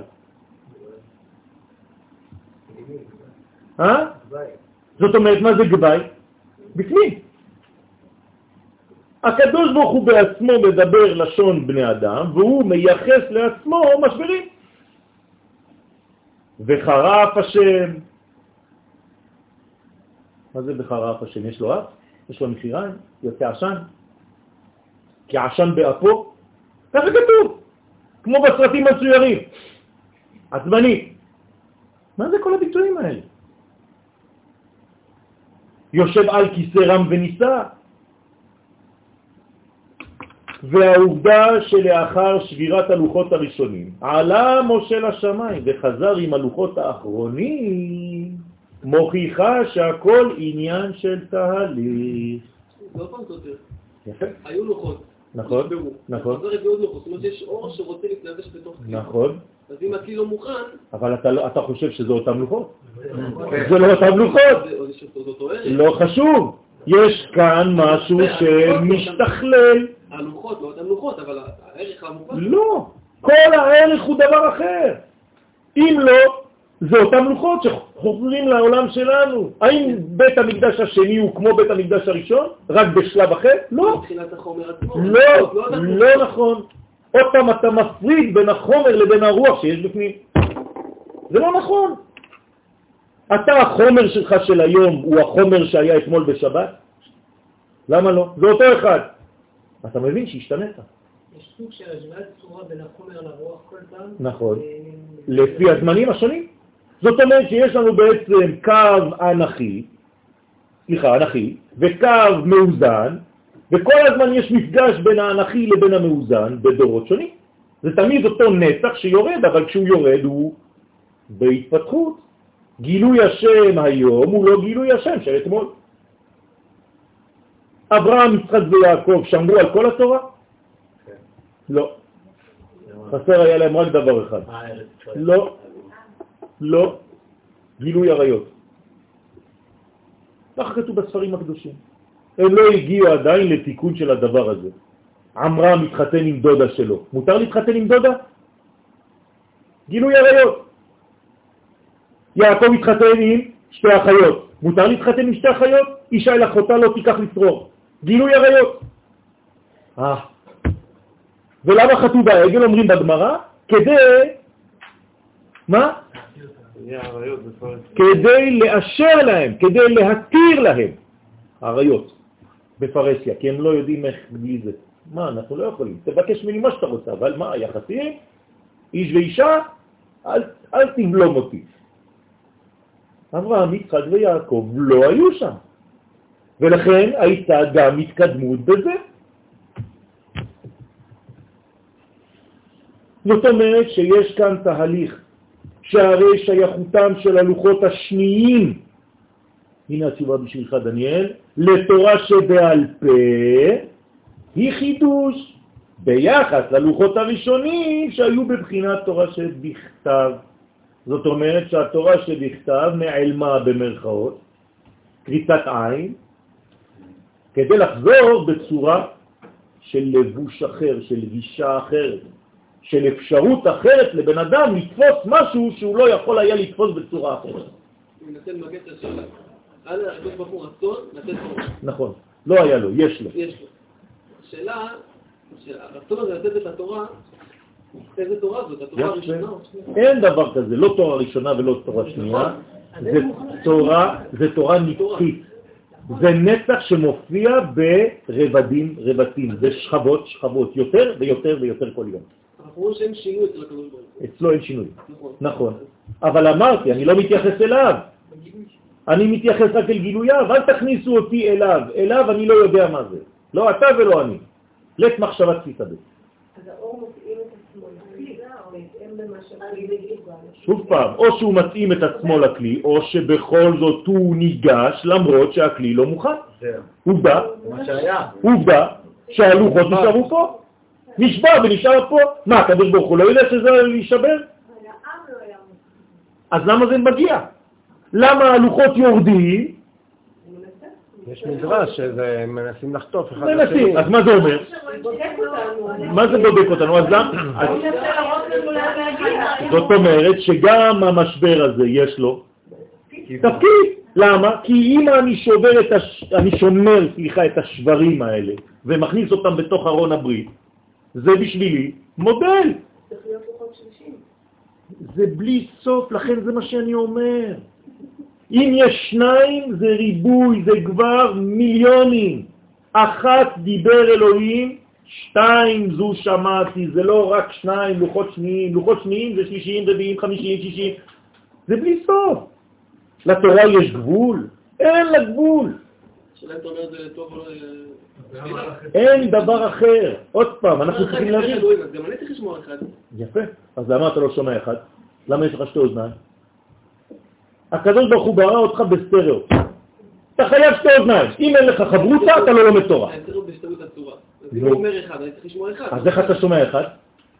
אה? זאת אומרת, מה זה גבאי? בפנים. הקדוש ברוך הוא בעצמו מדבר לשון בני אדם, והוא מייחס לעצמו משברים. וחרף השם. מה זה בחרף השם? יש לו אף? יש לו מחיריים? יוצא עשן? כעשן באפו? ככה כתוב, כמו בסרטים מצוירים. עצבני. מה זה כל הביטויים האלה? יושב על כיסא רם ונישא. והעובדה שלאחר שבירת הלוחות הראשונים עלה משה לשמיים וחזר עם הלוחות האחרונים מוכיחה שהכל עניין של תהליך. זה עוד פעם סותר. יפה. היו לוחות. נכון. נכון. לוחות. זאת אומרת שיש אור שרוצה להתלבש בתוך כלי. נכון, אז אם הכלי לא מוכן, אבל אתה, לא- אתה חושב שזה אותם לוחות. זה לא אותם לוחות. לא חשוב. יש כאן משהו שמשתכלל. הלוחות, לא לוחות, אבל הערך. לא, כל הערך הוא דבר אחר. אם לא, זה אותם לוחות שחוזרים לעולם שלנו. האם בית המקדש השני הוא כמו בית המקדש הראשון, רק בשלב אחר? לא, מבחינת החומר עצמו. לא, אותם לא נכון. עוד פעם אתה מפריד בין החומר לבין הרוח שיש בפנים. זה לא נכון. אתה, החומר שלך של היום הוא החומר שהיה אתמול בשבת? למה לא? זה אותו אחד. אתה מבין שהשתנית. יש סוג של השוואת צורה בין החומר לרוח כל פעם. נכון. אה, לפי הזמנים השונים. זאת אומרת שיש לנו בעצם קו אנכי, סליחה, אנכי, וקו מאוזן, וכל הזמן יש מפגש בין האנכי לבין המאוזן בדורות שונים. זה תמיד אותו נצח שיורד, אבל כשהוא יורד הוא בהתפתחות. גילוי השם היום הוא לא גילוי השם של אתמול. אברהם, יצחק ויעקב שמרו על כל התורה? לא. חסר היה להם רק דבר אחד. לא, לא, גילוי עריות. ככה כתוב בספרים הקדושים. הם לא הגיעו עדיין לתיקון של הדבר הזה. עמרם מתחתן עם דודה שלו. מותר להתחתן עם דודה? גילוי עריות. יעקב מתחתן עם שתי אחיות. מותר להתחתן עם שתי אחיות? אישה אל אחותה לא תיקח לצרור. גילוי עריות. אה. ולמה חטאו בעגל, אומרים בגמרא? כדי, מה? כדי לאשר להם, כדי להתיר להם, עריות בפרסיה, כי הם לא יודעים איך בלי זה. מה, אנחנו לא יכולים. תבקש ממני מה שאתה רוצה, אבל מה, יחסים, איש ואישה, אל, אל תבלום אותי. אברהם, יצחק ויעקב לא היו שם, ולכן הייתה גם התקדמות בזה. זאת אומרת שיש כאן תהליך שהרי שייכותם של הלוחות השניים, הנה התשובה בשבילך דניאל, לתורה שבעל פה היא חידוש ביחס ללוחות הראשונים שהיו בבחינת תורה שבכתב. זאת אומרת שהתורה שבכתב נעלמה במרכאות, קריצת עין, כדי לחזור בצורה של לבוש אחר, של גישה אחרת. של אפשרות אחרת לבן אדם לתפוס משהו שהוא לא יכול היה לתפוס בצורה אחרת. למגן את השאלה. על הקדוש ברוך הוא רצון לתת תורה. נכון, לא היה לו, יש לו. יש לו. השאלה, שהרצון הזה לתת את התורה, איזה תורה זאת? התורה. הראשונה? אין דבר כזה, לא תורה ראשונה ולא תורה שנייה, זה תורה נצחית. זה נצח שמופיע ברבדים, רבדים, זה שכבות, שכבות, יותר ויותר ויותר כל יום. אנחנו רואים שאין שינוי אצל הקדוש ברוך הוא. אצלו אין שינוי. נכון. נכון. אבל אמרתי, אני לא מתייחס אליו, אני מתייחס רק אל גילוייו, אל תכניסו אותי אליו. אליו אני לא יודע מה זה. לא אתה ולא אני. לית מחשבת תפיסה בית. אז האור מתאים את עצמו לכלי, בהתאם למה שהכלי שוב פעם, או שהוא מתאים את עצמו לכלי, או שבכל זאת הוא ניגש למרות שהכלי לא מוכן. עובדה, עובדה שהלוחות נשארו פה. נשבר ונשאר פה. מה, הקדוש ברוך הוא לא יודע שזה יישבר? אז למה זה מגיע? למה הלוחות יורדים? יש מדרש שהם מנסים לחטוף אחד מנסים, אז מה זה אומר? מה זה בודק אותנו? אז למה? זאת אומרת שגם המשבר הזה יש לו תפקיד. למה? כי אם אני שובר את הש... אני שומר, סליחה, את השברים האלה ומכניס אותם בתוך ארון הברית, זה בשבילי מודל. זה בלי סוף, לכן זה מה שאני אומר. אם יש שניים זה ריבוי, זה כבר מיליונים. אחת דיבר אלוהים, שתיים זו שמעתי, זה לא רק שניים לוחות שניים, לוחות שניים זה שלישיים, רביעים, חמישיים, שישים, זה בלי סוף. לתורה יש גבול? אין לה גבול. אין דבר אחר. עוד פעם, אנחנו צריכים להבין. גם אני צריך לשמוע אחד. יפה. אז למה אתה לא שומע אחד? למה יש לך שתי אוזניים? הקדוש ברוך הוא ברא אותך בסטריאו. אתה חייב שתי אוזניים. אם אין לך חברותה, אתה לא לומד תורה. אז איך אתה שומע אחד?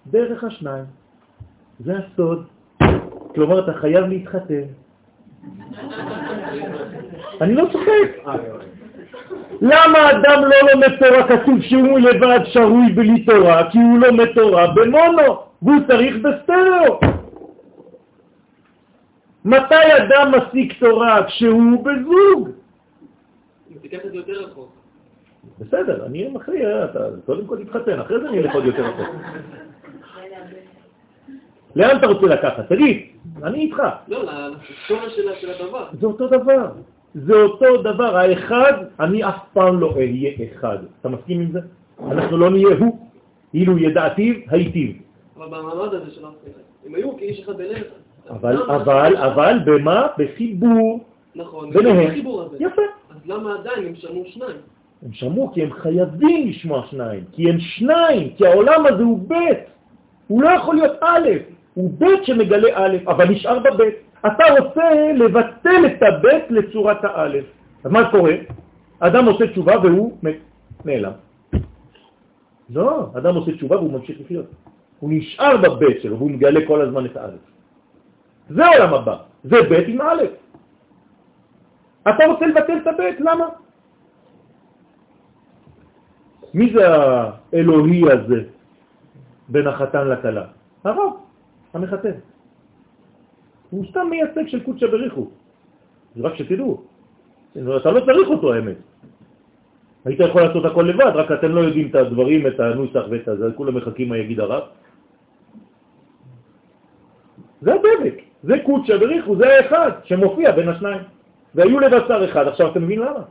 דרך השניים. זה הסוד. כלומר, אתה חייב להתחתן. אני לא צוחק. למה אדם לא לומד תורה? כתוב שהוא לבד שרוי בלי תורה, כי הוא לומד תורה במונו, והוא צריך בסטריאו. מתי אדם משיג תורה? כשהוא בזוג. תיקח את זה יותר רחוק. בסדר, אני מכריע, אתה קודם כל תתחתן, אחרי זה אני אלך עוד יותר רחוק. לאן אתה רוצה לקחת? תגיד, אני איתך. לא, לשורש של הדבר. זה אותו דבר. זה אותו דבר. האחד, אני אף פעם לא אהיה אחד. אתה מסכים עם זה? אנחנו לא נהיה הוא. אילו ידעתיו, הייתיו. אבל במעמד הזה של אם היו כאיש אחד בלב, אבל, אבל, אבל, במה? בחיבור. נכון, ביניהם. בחיבור הזה. יפה. אז למה עדיין הם שמעו שניים? הם שמעו כי הם חייבים לשמוע שניים, כי הם שניים, כי העולם הזה הוא ב', הוא לא יכול להיות א', הוא ב' שמגלה א', אבל נשאר בב'. אתה רוצה לבטל את הב' לצורת האלף. אז מה קורה? אדם עושה תשובה והוא נעלם. לא, אדם עושה תשובה והוא ממשיך לחיות. הוא נשאר בב' שלו והוא מגלה כל הזמן את האלף. זה העולם הבא, זה ב' עם א'. אתה רוצה לבטל את הב', למה? מי זה האלוהי הזה בין החתן לכלה? הרב, המחתן. הוא סתם מייצג של קודשא בריחו. זה רק שתדעו. אתה לא צריך אותו האמת. היית יכול לעשות הכל לבד, רק אתם לא יודעים את הדברים, את הנוסח ואת הזה, כולם מחכים מה יגיד הרב. זה הדבק, זה קודשא בריחו, זה האחד שמופיע בין השניים. והיו לבשר אחד, עכשיו אתם מבינים למה?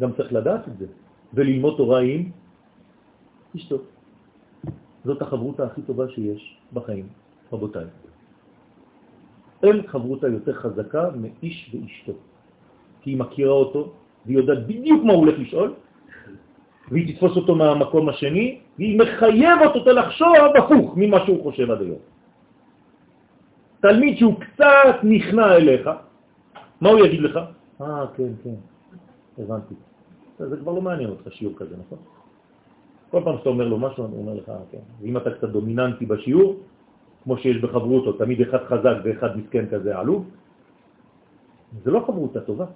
גם צריך לדעת את זה, וללמוד תורה עם אשתו. זאת החברותה הכי טובה שיש בחיים, רבותיי. אין חברותה יותר חזקה מאיש ואשתו, כי היא מכירה אותו, והיא יודעת בדיוק מה הוא הולך לשאול, והיא תתפוס אותו מהמקום השני, והיא מחייבת אותו לחשוב הפוך ממה שהוא חושב עד היום. תלמיד שהוא קצת נכנע אליך, מה הוא יגיד לך? אה, כן, כן, הבנתי. זה כבר לא מעניין אותך שיעור כזה, נכון? כל פעם שאתה אומר לו משהו, הוא אומר לך, אה, כן. ואם אתה קצת דומיננטי בשיעור, כמו שיש בחברותו, תמיד אחד חזק ואחד מסכן כזה עלוב, זה לא חברות הטובה.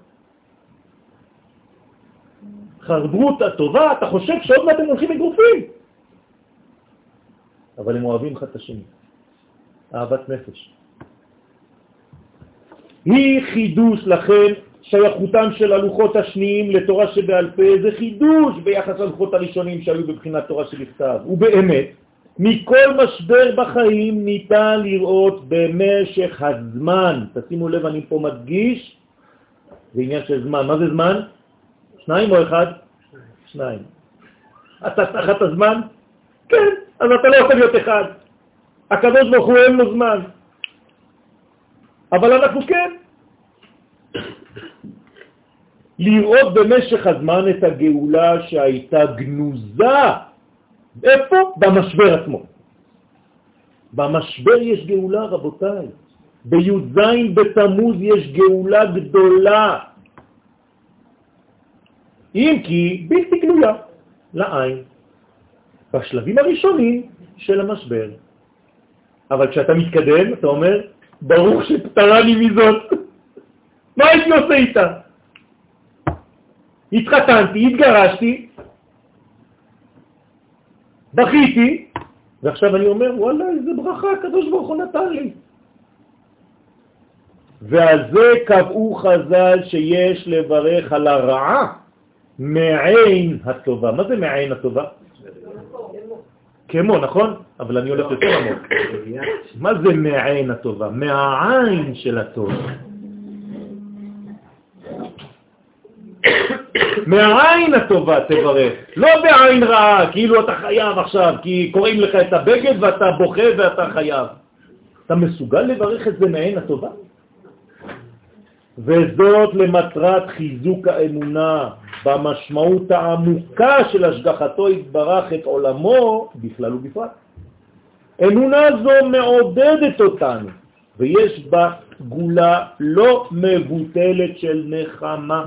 חברות הטובה, אתה חושב שעוד מעט הם הולכים אגרופים. אבל הם אוהבים אחד את השני. אהבת נפש. היא חידוש לכן שייכותם של הלוחות השניים לתורה שבעל פה זה חידוש ביחס ללוחות הראשונים שהיו בבחינת תורה שבכתב. ובאמת, מכל משבר בחיים ניתן לראות במשך הזמן, תשימו לב, אני פה מדגיש, זה עניין של זמן. מה זה זמן? שניים או אחד? שניים. אתה תחת הזמן? כן, אז אתה לא יכול להיות אחד. הקדוש הוא אין לו זמן. אבל אנחנו כן. לראות במשך הזמן את הגאולה שהייתה גנוזה. איפה? במשבר עצמו. במשבר יש גאולה, רבותיי. בי"ז בתמוז יש גאולה גדולה. אם כי בלתי גלויה לעין, בשלבים הראשונים של המשבר. אבל כשאתה מתקדם, אתה אומר, ברוך שפטרני מזאת. מה הייתי עושה איתה? התחתנתי, התגרשתי, בכיתי, ועכשיו אני אומר, וואלה, איזה ברכה הקדוש ברוך הוא נתן לי. ועל זה קבעו חז"ל שיש לברך על הרעה מעין הטובה. מה זה מעין הטובה? כמו, נכון? אבל אני הולך יותר עמוק. מה זה מעין הטובה? מהעין של הטוב. מהעין הטובה תברך, לא בעין רעה, כאילו אתה חייב עכשיו, כי קוראים לך את הבגד ואתה בוכה ואתה חייב. אתה מסוגל לברך את זה מעין הטובה? וזאת למטרת חיזוק האמונה במשמעות העמוקה של השגחתו התברך את עולמו בכלל ובפרט. אמונה זו מעודדת אותנו, ויש בה גולה לא מבוטלת של נחמה.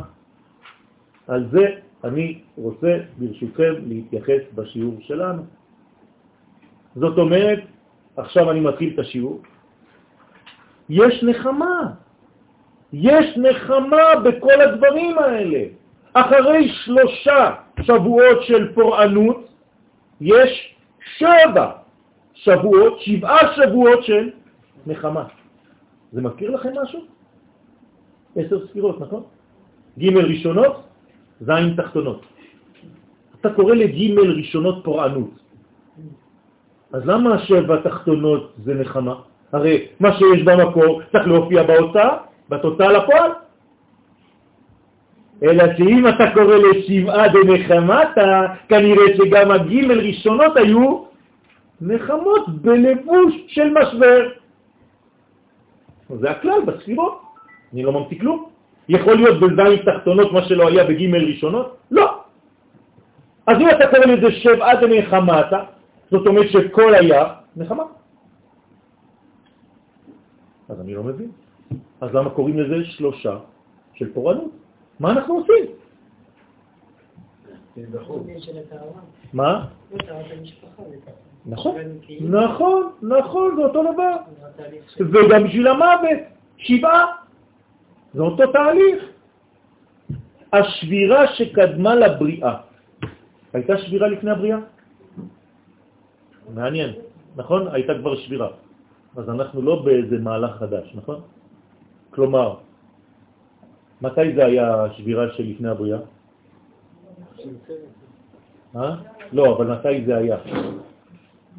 על זה אני רוצה ברשותכם להתייחס בשיעור שלנו. זאת אומרת, עכשיו אני מתחיל את השיעור, יש נחמה, יש נחמה בכל הדברים האלה. אחרי שלושה שבועות של פורענות, יש שבע שבועות, שבעה שבועות של נחמה. זה מזכיר לכם משהו? עשר ספירות, נכון? ג' ראשונות, ז' תחתונות. אתה קורא לג' ראשונות פורענות. אז למה השבע תחתונות זה נחמה? הרי מה שיש במקור צריך להופיע בהוצאה, בתוצאה לפועל. אלא שאם אתה קורא לשבעה דנחמתה, כנראה שגם הגימל ראשונות היו נחמות בלבוש של משבר. זה הכלל בספירות, אני לא ממציא כלום. יכול להיות בזין תחתונות מה שלא היה בגימל ראשונות? לא. אז אם אתה קורא לזה שבעה דנחמתה, זאת אומרת שכל היה נחמה. אז אני לא מבין. אז למה קוראים לזה שלושה של פורענות? מה אנחנו עושים? מה? נכון, נכון, נכון, זה אותו דבר. וגם בשביל המוות, שבעה, זה אותו תהליך. השבירה שקדמה לבריאה, הייתה שבירה לפני הבריאה? מעניין, נכון? הייתה כבר שבירה. אז אנחנו לא באיזה מהלך חדש, נכון? כלומר, מתי זה היה השבירה של לפני הבריאה? אה? לא, אבל מתי זה היה?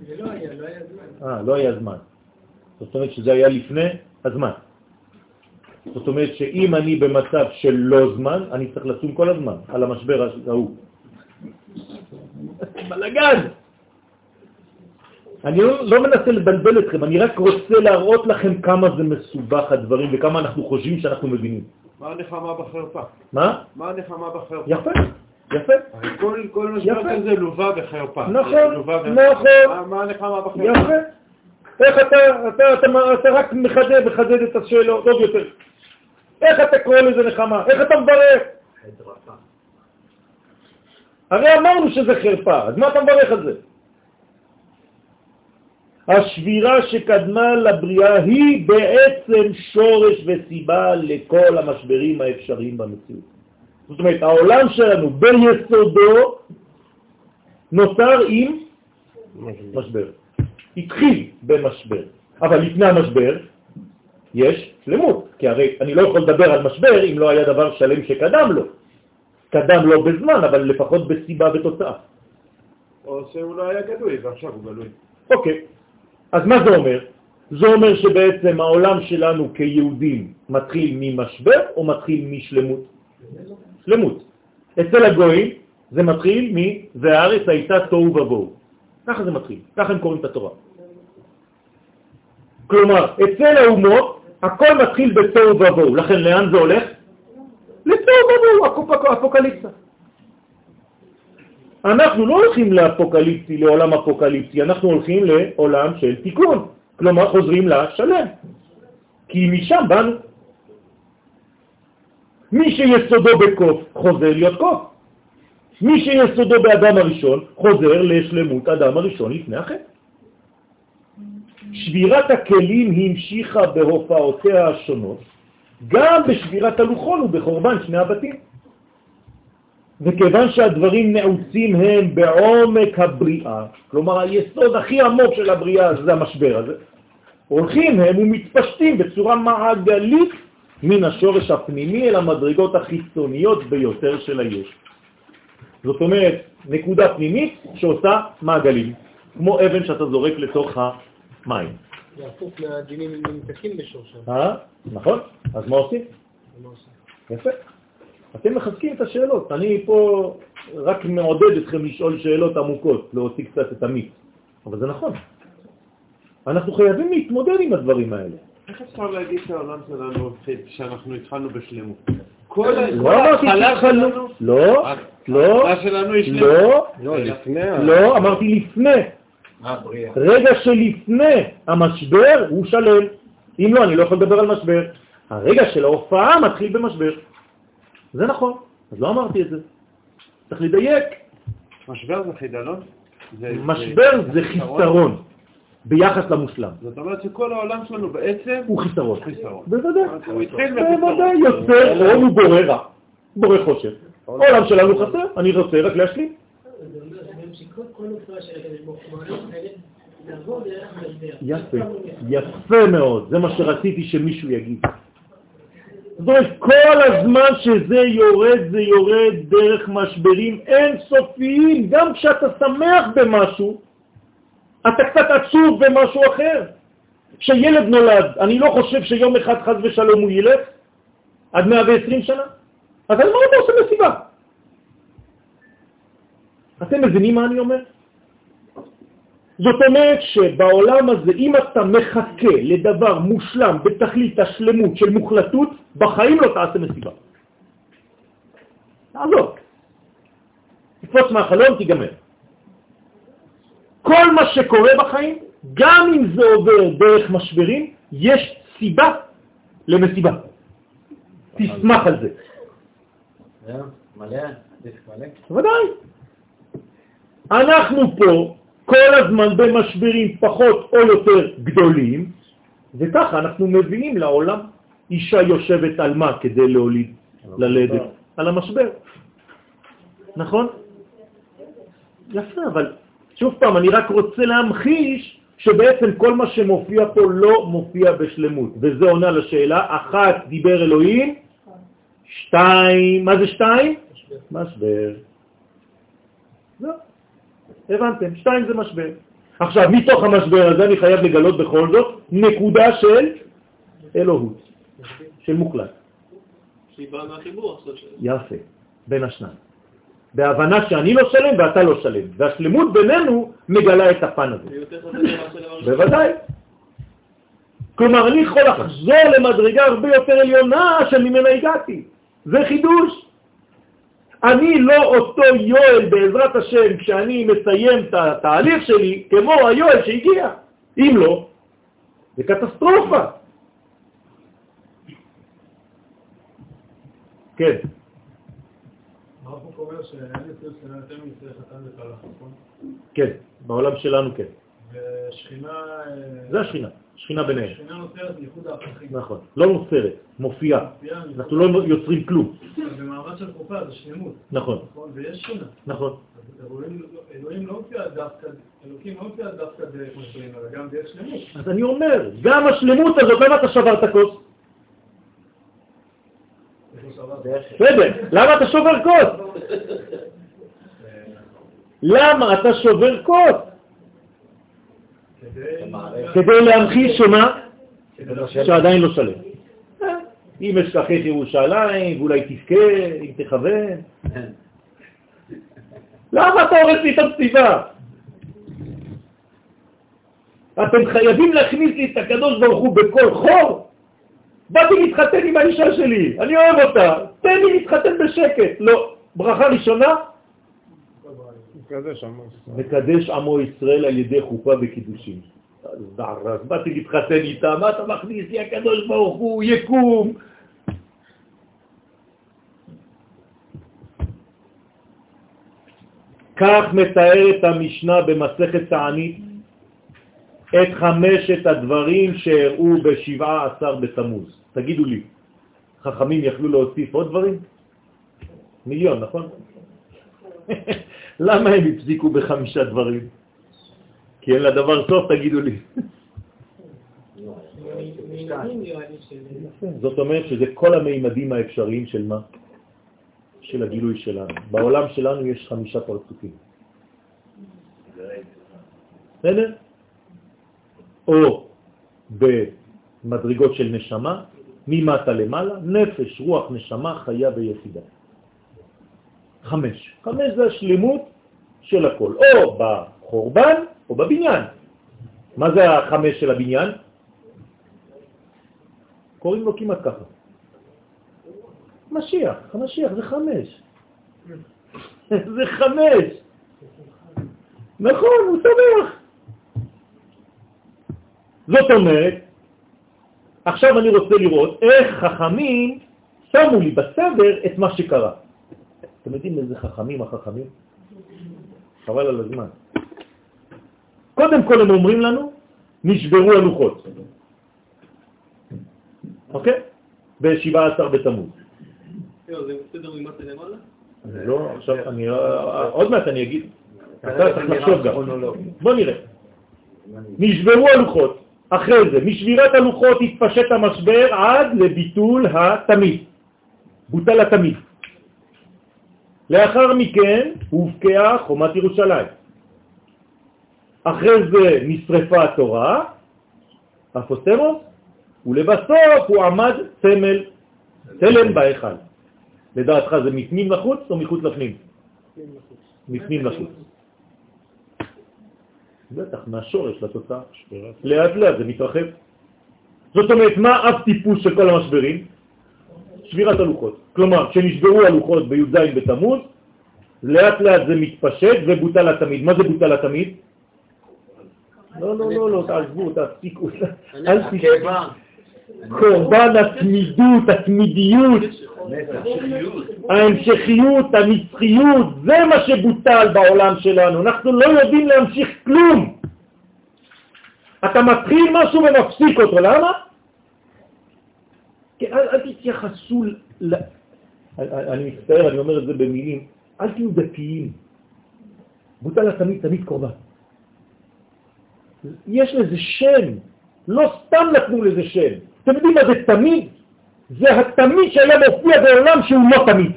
זה לא היה, לא היה זמן. אה, לא היה זמן. זאת אומרת שזה היה לפני הזמן. זאת אומרת שאם אני במצב של לא זמן, אני צריך לצום כל הזמן על המשבר ההוא. בלגן! אני לא, לא מנסה לבלבל אתכם, אני רק רוצה להראות לכם כמה זה מסובך הדברים וכמה אנחנו חושבים שאנחנו מבינים. מה הנחמה בחרפה? מה? מה הנחמה בחרפה? יפה, יפה. כל, כל משבר. כזה לווה בחרפה. נכון, נכון. מה- מה הנחמה בחרפה? יפה. איך אתה, אתה, אתה, אתה רק מחדד, מחדד את השאלות עוד יותר. איך אתה קורא לזה נחמה? איך אתה מברך? הרי אמרנו שזה חרפה, אז מה אתה מברך על זה? השבירה שקדמה לבריאה היא בעצם שורש וסיבה לכל המשברים האפשריים במציאות. זאת אומרת, העולם שלנו ביסודו נותר עם משבר. התחיל במשבר, אבל לפני המשבר יש שלמות, כי הרי אני לא יכול לדבר על משבר אם לא היה דבר שלם שקדם לו. קדם לו בזמן, אבל לפחות בסיבה ותוצאה. או שהוא לא היה גלוי, ועכשיו הוא גלוי. אוקיי, אז מה זה אומר? זה אומר שבעצם העולם שלנו כיהודים מתחיל ממשבר או מתחיל משלמות? שלמות. אצל הגויים זה מתחיל מ... והארץ הייתה תוהו ובוהו. ככה זה מתחיל, ככה הם קוראים את התורה. כלומר, אצל האומות הכל מתחיל בתוהו ובוהו, לכן לאן זה הולך? לתוהו ובוהו, אפוקליפסה. אנחנו לא הולכים לאפוקליפסי, לעולם אפוקליפסי, אנחנו הולכים לעולם של תיקון, כלומר חוזרים לשלם, כי משם באנו. מי שיסודו בקוף חוזר להיות קוף. מי שיסודו באדם הראשון חוזר לשלמות אדם הראשון לפני החטא. שבירת הכלים המשיכה בהופעותיה השונות, גם בשבירת הלוחות ובחורבן שני הבתים. וכיוון שהדברים נעוצים הם בעומק הבריאה, כלומר היסוד הכי עמוק של הבריאה זה המשבר הזה, הולכים הם ומתפשטים בצורה מעגלית מן השורש הפנימי אל המדרגות החיצוניות ביותר של היש. זאת אומרת, נקודה פנימית שעושה מעגלים, כמו אבן שאתה זורק לתוך המים. זה הפוך מהדינים נמתקים בשורשם. אה? נכון. אז מה עושים? יפה. אתם מחזקים את השאלות. אני פה רק מעודד אתכם לשאול שאלות עמוקות, להוציא קצת את המיץ. אבל זה נכון. אנחנו חייבים להתמודד עם הדברים האלה. איך אפשר להגיד שהעולם שלנו, שאנחנו התחלנו בשלמות? כל לא, לא, ההתחלה שלנו. לא, לא, לפני ה... לא, אמרתי לפני. רגע שלפני המשבר הוא שלם. אם לא, אני לא יכול לדבר על משבר. הרגע של ההופעה מתחיל במשבר. זה נכון, אז לא אמרתי את זה. צריך לדייק. משבר זה חידלון? זה- משבר זה חיסרון ביחס למושלם. זאת אומרת שכל העולם שלנו בעצם הוא חיסרון. חיסרון. בוודאי. הוא התחיל בוודאי בחיסרון. יוצר אור ובורא רע. בורא חושך. העולם שלנו חסר, אני רוצה רק להשלים. זה אומר שכל הוא. יפה, יפה מאוד, זה מה שרציתי שמישהו יגיד. זאת אומרת, כל הזמן שזה יורד, זה יורד דרך משברים אינסופיים. גם כשאתה שמח במשהו, אתה קצת עצוב במשהו אחר. כשילד נולד, אני לא חושב שיום אחד חז ושלום הוא ילך עד 120 שנה. אז על מה אתה עושה מסיבה? אתם מבינים מה אני אומר? זאת אומרת שבעולם הזה, אם אתה מחכה לדבר מושלם בתכלית השלמות של מוחלטות, בחיים לא תעשה מסיבה. תעזוב. תקפוץ מהחלום, תיגמר. כל מה שקורה בחיים, גם אם זה עובר דרך משברים, יש סיבה למסיבה. תשמח על זה. מלא? מלא? ודאי. אנחנו פה כל הזמן במשברים פחות או יותר גדולים, וככה אנחנו מביאים לעולם. אישה יושבת על מה כדי להוליד, ללדת? על המשבר. נכון? יפה, אבל שוב פעם, אני רק רוצה להמחיש שבעצם כל מה שמופיע פה לא מופיע בשלמות, וזה עונה לשאלה, אחת דיבר אלוהים, שתיים, מה זה שתיים? משבר. זהו, הבנתם, שתיים זה משבר. עכשיו, מתוך המשבר הזה אני חייב לגלות בכל זאת נקודה של אלוהות, של מוחלט. שהיא באה מהחיבור עכשיו של... יפה, בין השניים. בהבנה שאני לא שלם ואתה לא שלם, והשלמות בינינו מגלה את הפן הזה. בוודאי. כלומר, אני יכול לחזור למדרגה הרבה יותר עליונה שממנה הגעתי. זה חידוש. אני לא אותו יואל בעזרת השם כשאני מסיים את התהליך שלי כמו היואל שהגיע. אם לא, זה קטסטרופה. כן. הרב קוק אומר שאין יותר שנה יותר מישראל חתן וכלה, נכון? כן, בעולם שלנו כן. ושכינה... אה, זה השכינה, שכינה ביניהם. שכינה נוצרת מייחוד ההפכים. נכון. לא נוצרת, מופיעה. אנחנו לא יוצרים כלום. במעמד של חופה זה שלמות, נכון, נכון? ויש שכינה. נכון. אז אלוהים- אלוהים לא מופיע דווקא, אלוקים לא מופיע דווקא דרך משברים, אלא גם דרך שלמות. אז אני אומר, גם השלמות הזאת, למה אתה שברת כוס? לא? בסדר, למה אתה שובר כוס? למה אתה שובר כוס? כדי... להמחיש שמה? שעדיין לא שלם. אה, אם אשכח את ירושלים, ואולי תזכה, אם תכוון. למה אתה הורס לי את המסיבה? אתם חייבים להכניס לי את הקדוש ברוך הוא בכל חור, באתי להתחתן עם האישה שלי, אני אוהב אותה, תן לי להתחתן בשקט. לא, ברכה ראשונה. מקדש עמו ישראל על ידי חופה וקידושים. אז באתי להתחתן איתה, מה אתה מכניס לי הקדוש ברוך הוא, יקום. כך מתארת המשנה במסכת תענית את חמשת הדברים שהראו בשבעה עשר בתמוז. תגידו לי, חכמים יכלו להוסיף עוד דברים? מיליון, נכון? למה הם הפסיקו בחמישה דברים? כי אין לדבר סוף, תגידו לי. זאת אומרת שזה כל המימדים האפשריים של מה? של הגילוי שלנו. בעולם שלנו יש חמישה פרצופים. בסדר? או במדרגות של נשמה, ממטה למעלה, נפש, רוח, נשמה, חיה ויחידה. חמש. חמש זה השלימות של הכל, או בחורבן או בבניין. מה זה החמש של הבניין? קוראים לו כמעט ככה. משיח, המשיח זה חמש. זה חמש. נכון, הוא שמח. זאת אומרת, עכשיו אני רוצה לראות איך חכמים שמו לי בסדר את מה שקרה. אתם יודעים איזה חכמים החכמים? חבל על הזמן. קודם כל הם אומרים לנו, נשברו הלוחות. אוקיי? ב-17 בתמוז. זהו, זה בסדר ממטה למעלה? לא, עכשיו אני... עוד מעט אני אגיד. אתה צריך לחשוב גם. בוא נראה. נשברו הלוחות. אחרי זה, משבירת הלוחות התפשט המשבר עד לביטול התמיד. בוטל התמיד. לאחר מכן הובקעה חומת ירושלים. אחרי זה נשרפה התורה, אפוסטמוס, ולבסוף הוא עמד סמל, צלם בהיכל. לדעתך זה מפנים לחוץ או מחוץ לפנים? מפנים לחוץ. בטח, מהשורש לתוצאה. לאט לאט זה מתרחב. זאת אומרת, מה אף טיפוס של כל המשברים? שבירת הלוחות. כלומר, כשנשברו הלוחות בי"ז בתמוז, לאט לאט זה מתפשט ובוטל התמיד. מה זה בוטל התמיד? לא, לא, לא, לא, תעזבו, תפסיקו. אל תשכחו. קורבן התמידות, התמידיות, ההמשכיות, הנצחיות, זה מה שבוטל בעולם שלנו. אנחנו לא יודעים להמשיך כלום. אתה מתחיל משהו ומפסיק אותו, למה? אל, תתייחסו. אני מצטער, אני אומר את זה במילים, אל תהיו דתיים. בוטל התמיד תמיד קורבן. יש לזה שם, לא סתם נתנו לזה שם. אתם יודעים מה זה תמיד? זה התמיד שהיה מופיע בעולם שהוא לא תמיד.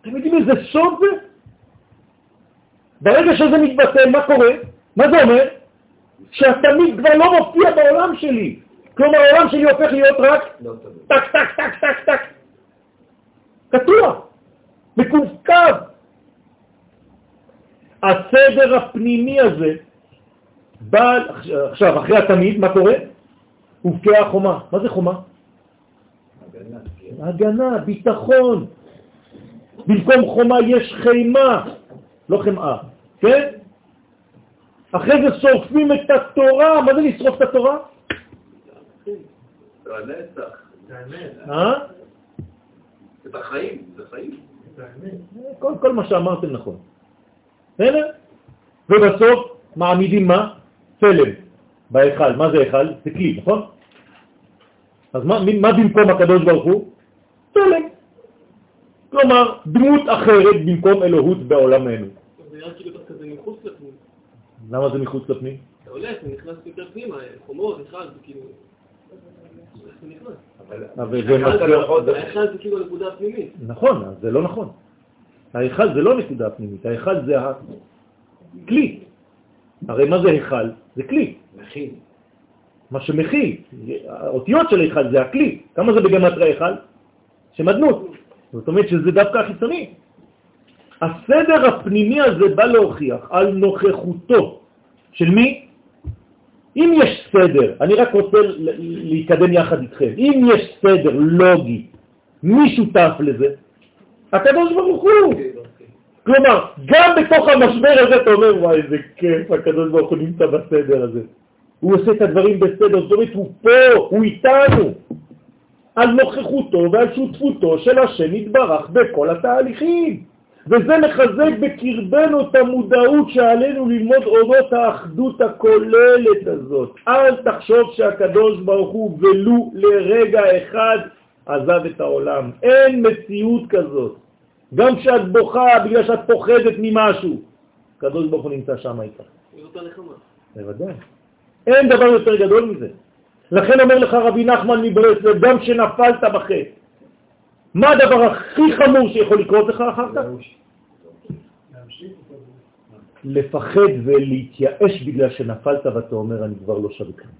אתם יודעים איזה סוד זה? ברגע שזה מתבטל, מה קורה? מה זה אומר? שהתמיד כבר לא מופיע בעולם שלי. כלומר, העולם שלי הופך להיות רק טק, טק, טק, טק, טק. קטוע, מקווקב. הסדר הפנימי הזה בא, עכשיו, אחרי התמיד, מה קורה? הובקעה חומה. מה זה חומה? הגנה, ביטחון. במקום חומה יש חימה, לא חמאה, כן? אחרי זה שורפים את התורה, מה זה לשרוף את התורה? זה הנצח. אה? את החיים, זה חיים. כל, כל מה שאמרתם נכון. בסדר? ובסוף מעמידים מה? צלם בהיכל. מה זה היכל? זה כלי, נכון? אז מה, מה במקום הקדוש ברוך הוא? צלם. כלומר, דמות אחרת במקום אלוהות בעולמנו. זה נראה כאילו אתה כזה מחוץ לפנים. למה זה מחוץ לפנים? אתה הולך, אתה נכנס יותר פנימה, חומות, אחד, זה כאילו... זה? אבל זה זה כאילו הנקודה הפנימית. נכון, זה לא נכון. ההיכל זה לא נקודה פנימית, ההיכל זה הכלי. הרי מה זה היכל? זה כלי. מכין. מה שמכיל. האותיות של היכל זה הכלי. כמה זה בגמטרי היכל? שמדנות. זאת אומרת שזה דווקא החיצוני. הסדר הפנימי הזה בא להוכיח על נוכחותו של מי? אם יש סדר, אני רק רוצה להתקדם יחד איתכם, אם יש סדר לוגי, מי שותף לזה? הקדוש ברוך הוא. כלומר, גם בתוך המשבר הזה אתה אומר, וואי, איזה כיף, הקדוש ברוך הוא נמצא בסדר הזה. הוא עושה את הדברים בסדר, זאת אומרת, הוא פה, הוא איתנו. על נוכחותו ועל שותפותו של השם יתברך בכל התהליכים. וזה מחזק בקרבנו את המודעות שעלינו ללמוד אורות האחדות הכוללת הזאת. אל תחשוב שהקדוש ברוך הוא ולו לרגע אחד עזב את העולם. אין מציאות כזאת. גם כשאת בוכה בגלל שאת פוחדת ממשהו, הקדוש ברוך הוא נמצא שם איתך. בוודאי. אין דבר יותר גדול מזה. לכן אומר לך רבי נחמן מברסלב, גם כשנפלת בחטא, מה הדבר הכי חמור שיכול לקרות לך אחר כך? לפחד ולהתייאש בגלל שנפלת ואתה אומר, אני כבר לא שווה כלום.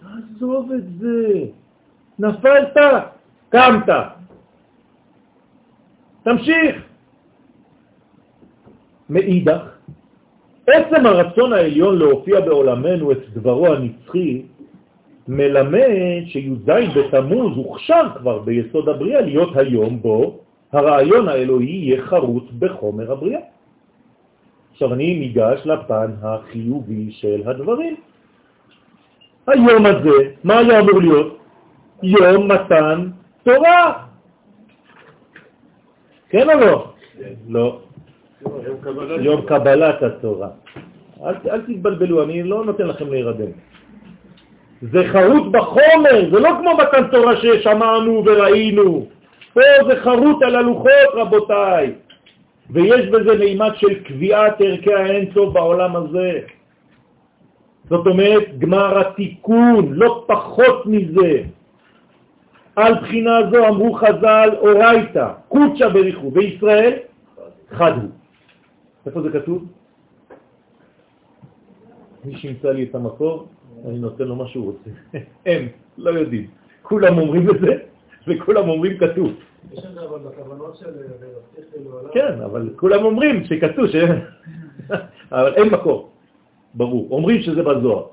תעזוב את זה. נפלת, קמת. תמשיך. מאידך, עצם הרצון העליון להופיע בעולמנו את דברו הנצחי מלמד שי"ז בתמוז הוכשר כבר ביסוד הבריאה להיות היום בו הרעיון האלוהי יהיה חרוץ בחומר הבריאה. עכשיו אני ניגש לפן החיובי של הדברים. היום הזה, מה היה אמור להיות? יום מתן תורה. כן או לא? לא. יום קבלת התורה. אל, תתבלבלו, אני לא נותן לכם להירדם. זה חרוט בחומר, זה לא כמו מתן תורה ששמענו וראינו. פה זה חרוט על הלוחות, רבותיי. ויש בזה מימד של קביעת ערכי האינסוף בעולם הזה. זאת אומרת, גמר התיקון, לא פחות מזה. על בחינה זו אמרו חז"ל אורייתא, קודשא בריחו, בישראל חד הוא. איפה זה כתוב? מי שימצא לי את המקור, אני נותן לו מה שהוא רוצה. הם, לא יודעים. כולם אומרים את זה, וכולם אומרים כתוב. יש את זה אבל בכוונות של להבטיח לעולם. כן, אבל כולם אומרים שכתוב. אבל אין מקור, ברור. אומרים שזה בזוהר,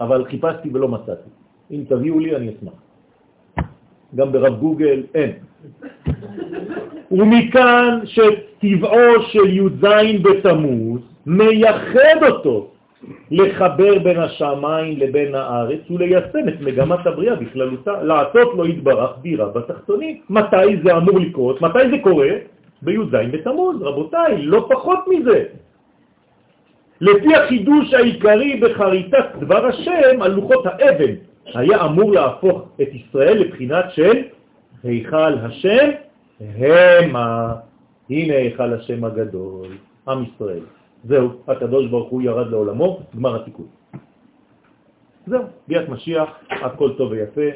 אבל חיפשתי ולא מצאתי. אם תביאו לי אני אשמח. גם ברב גוגל אין. ומכאן שטבעו של י"ז בתמוז מייחד אותו לחבר בין השמיים לבין הארץ וליישם את מגמת הבריאה בכללותה, לעשות לו יתברך דירה בתחתונים. מתי זה אמור לקרות? מתי זה קורה? בי"ז בתמוז, רבותיי, לא פחות מזה. לפי החידוש העיקרי בחריטת דבר השם על לוחות האבן, היה אמור להפוך את ישראל לבחינת של היכל השם המה. הנה היכל השם הגדול, עם ישראל. זהו, הקדוש ברוך הוא ירד לעולמו, גמר התיקון. זהו, ביאת משיח, הכל טוב ויפה,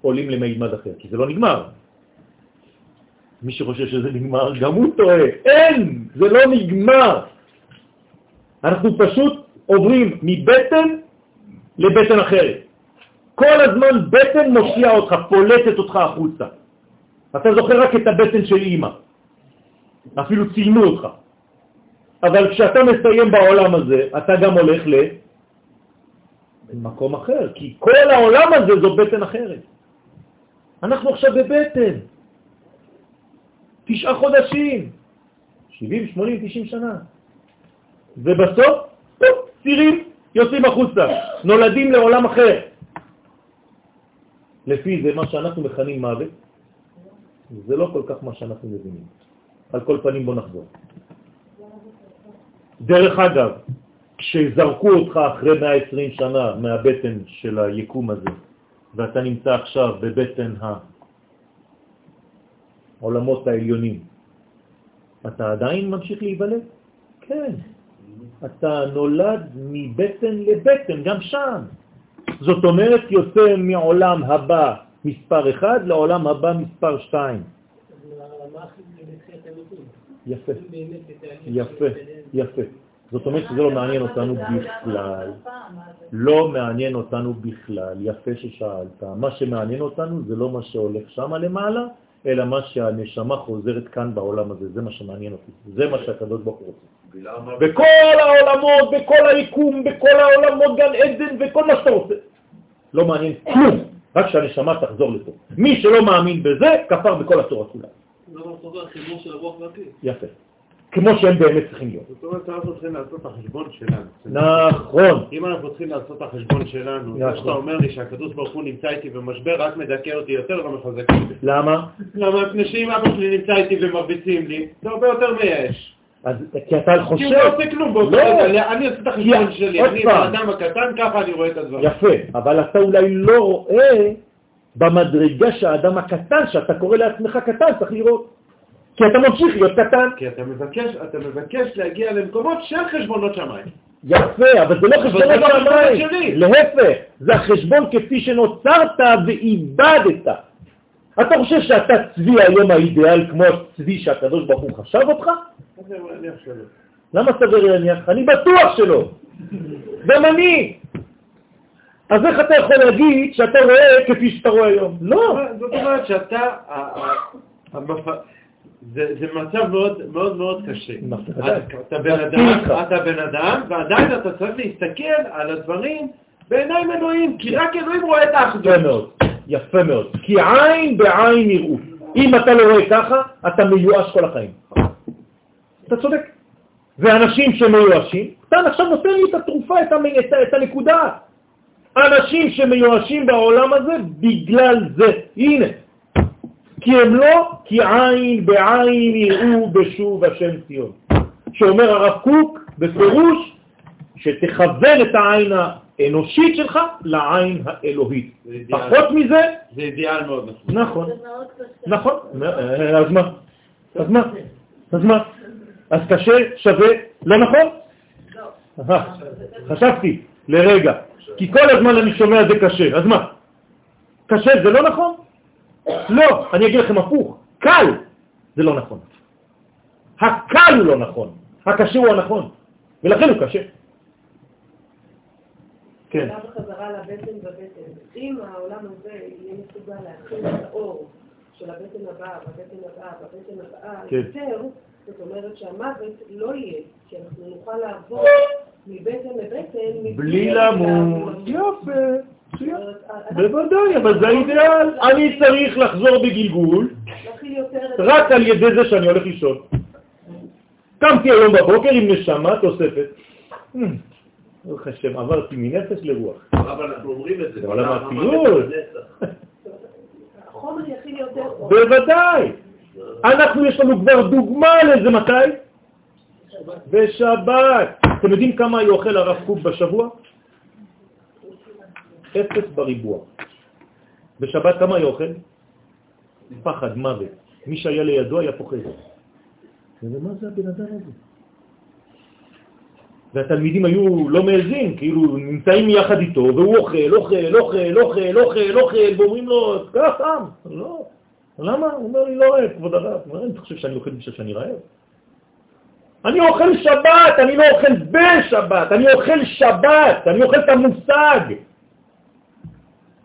עולים למימד אחר, כי זה לא נגמר. מי שחושב שזה נגמר, גם הוא טועה. אין, זה לא נגמר. אנחנו פשוט עוברים מבטן לבטן אחרת. כל הזמן בטן מושיעה אותך, פולטת אותך החוצה. אתה זוכר רק את הבטן של אימא. אפילו ציינו אותך. אבל כשאתה מסיים בעולם הזה, אתה גם הולך למקום אחר, כי כל העולם הזה זו בטן אחרת. אנחנו עכשיו בבטן. תשעה חודשים, 70, 80, 90 שנה. ובסוף, פופ, צירים יוצאים החוצה, נולדים לעולם אחר. לפי זה, מה שאנחנו מכנים מוות, זה לא כל כך מה שאנחנו מבינים. על כל פנים בוא נחזור. דרך אגב, כשזרקו אותך אחרי 120 שנה מהבטן של היקום הזה, ואתה נמצא עכשיו בבטן העולמות העליונים, אתה עדיין ממשיך להיוולד? כן. אתה נולד מבטן לבטן, גם שם. זאת אומרת, יוצא מעולם הבא מספר 1 לעולם הבא מספר 2. יפה, יפה, יפה. זאת אומרת שזה לא מעניין אותנו בכלל. לא מעניין אותנו בכלל. יפה ששאלת. מה שמעניין אותנו זה לא מה שהולך שם למעלה, אלא מה שהנשמה חוזרת כאן בעולם הזה, זה מה שמעניין אותי, זה מה שהקדוש ברוך הוא רוצה. בכל העולמות, בכל היקום, בכל העולמות, גן עדן וכל מה שאתה רוצה. לא מעניין כלום, רק שהנשמה תחזור לפה. מי שלא מאמין בזה, כפר בכל התורה כולה. זה לא סובר חיבור של הרוח והפיל. יפה. כמו שהם באמת צריכים להיות. זאת אומרת, אנחנו צריכים לעשות את החשבון שלנו. נכון. אם אנחנו צריכים לעשות את החשבון שלנו, נכון. זה שאתה אומר לי שהקדוש ברוך הוא נמצא איתי במשבר רק מדכא אותי יותר, לא מחזק אותי. למה? למה? מפני שאם אבא שלי נמצא איתי ומרביצים לי, זה הרבה יותר מייאש. אז כי אתה כי חושב... הוא לא עושה כלום באותו לא. רגע, אני עושה את החשבון כי- שלי, אני. האדם הקטן, ככה אני רואה את הדברים. יפה, אבל אתה אולי לא רואה במדרגה שהאדם הקטן, שאתה קורא לעצמך קטן, צריך לראות. כי אתה ממשיך להיות קטן. כי אתה מבקש, אתה מבקש להגיע למקומות של חשבונות שמיים. יפה, אבל זה לא חשבון לא השמיים. שלי. להפך, זה החשבון כפי שנוצרת ואיבדת. אתה חושב שאתה צבי היום האידיאל כמו הצבי שהקדוש ברוך הוא חשב אותך? למה סביר להניח? אני בטוח שלא. גם אני. אז איך אתה יכול להגיד שאתה רואה כפי שאתה רואה היום? לא. זאת אומרת שאתה, זה זה מצב מאוד מאוד מאוד קשה. נכון, אתה- בן אדם. אתה בן אדם, ועדיין אתה צריך להסתכל על הדברים בעיניים אלוהים, כי רק אלוהים רואה את האחדות. יפה מאוד, יפה מאוד. כי עין בעין יראו. אם אתה לא רואה ככה, אתה מיואש כל החיים. אתה צודק. ואנשים שמיואשים, אתה עכשיו נותן לי את התרופה, את. את, את הנקודה. אנשים שמיואשים בעולם הזה בגלל זה. הנה. כי הם לא, כי עין בעין יראו בשוב השם ציון. שאומר הרב קוק בפירוש שתכוון את העין האנושית שלך לעין האלוהית. פחות מזה, זה אידיאל מאוד נכון. נכון. נכון. אז מה? אז מה? אז מה? אז קשה שווה לא נכון? אה, חשבתי לרגע, כי כל הזמן אני שומע זה קשה, אז מה? קשה זה לא נכון? לא, אני אגיד לכם הפוך, קל זה לא נכון. הקל הוא לא נכון, הקשה הוא הנכון, ולכן הוא קשה. כן. בחזרה לבטן בבטן. אם העולם הזה יהיה מסוגל להכיל את האור של הבטן הבאה, בבטן הבאה, בבטן הבאה, כן. יותר, זאת אומרת שהמוות לא יהיה, כי אנחנו נוכל לעבור מבטן לבטן, בלי למות. יפה, אנחנו בוודאי, אבל זה האידיאל. אני צריך לחזור בגלגול. רק על ידי זה שאני הולך לישון. קמתי היום בבוקר עם נשמה תוספת. ברוך השם, עברתי מנפש לרוח. אבל אנחנו אומרים את זה. החומר יכיל יותר אור. בוודאי. אנחנו, יש לנו כבר דוגמה לזה מתי? בשבת. אתם יודעים כמה היא אוכל הרב קוק בשבוע? אפס בריבוע. בשבת כמה היא אוכל? פחד, מוות. מי שהיה לידו היה פוחד. ומה זה הבן אדם הזה? והתלמידים היו לא מעזים, כאילו נמצאים יחד איתו, והוא אוכל, אוכל, אוכל, אוכל, אוכל, אוכל, ואומרים לו, קח עם. לא. למה? הוא אומר לי, לא רעב, כבוד הרב. הוא אומר, אני חושב שאני אוכל בשביל שאני רעב? אני אוכל שבת, אני לא אוכל בשבת, אני אוכל שבת, אני אוכל את המושג.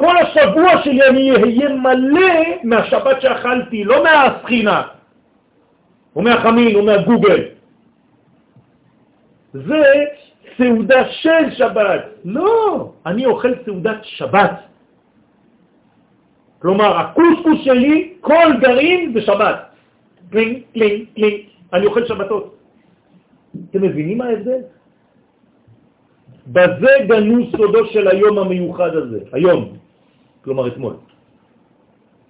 כל השבוע שלי אני אהיה מלא מהשבת שאכלתי, לא מהסחינה, או מהחמין, או מהקוגל. זה סעודה של שבת. לא, אני אוכל סעודת שבת. כלומר, הקוסקוס שלי, כל גרעין זה שבת. קלינג, קלינג, קלינג. אני אוכל שבתות. אתם מבינים מה ההבדל? בזה גנו סודו של היום המיוחד הזה, היום, כלומר אתמול,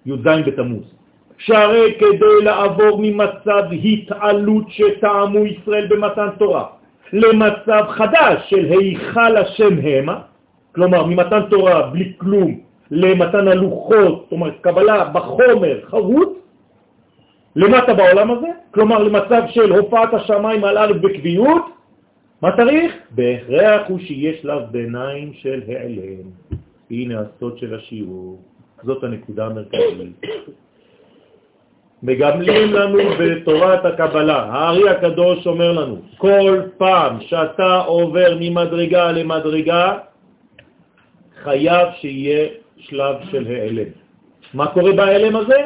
י"ז בתמוז. שהרי כדי לעבור ממצב התעלות שטעמו ישראל במתן תורה למצב חדש של היכל השם המה, כלומר ממתן תורה בלי כלום למתן הלוחות, אומרת קבלה בחומר חרוט, למטה בעולם הזה, כלומר למצב של הופעת השמיים על ארץ בקביעות, מה צריך? בהכרח הוא שיהיה שלב ביניים של העלם. הנה הסוד של השיעור, זאת הנקודה המרכזית. מגמלים לנו בתורת הקבלה, הארי הקדוש אומר לנו, כל פעם שאתה עובר ממדרגה למדרגה, חייב שיהיה שלב של העלם. מה קורה בהעלם הזה?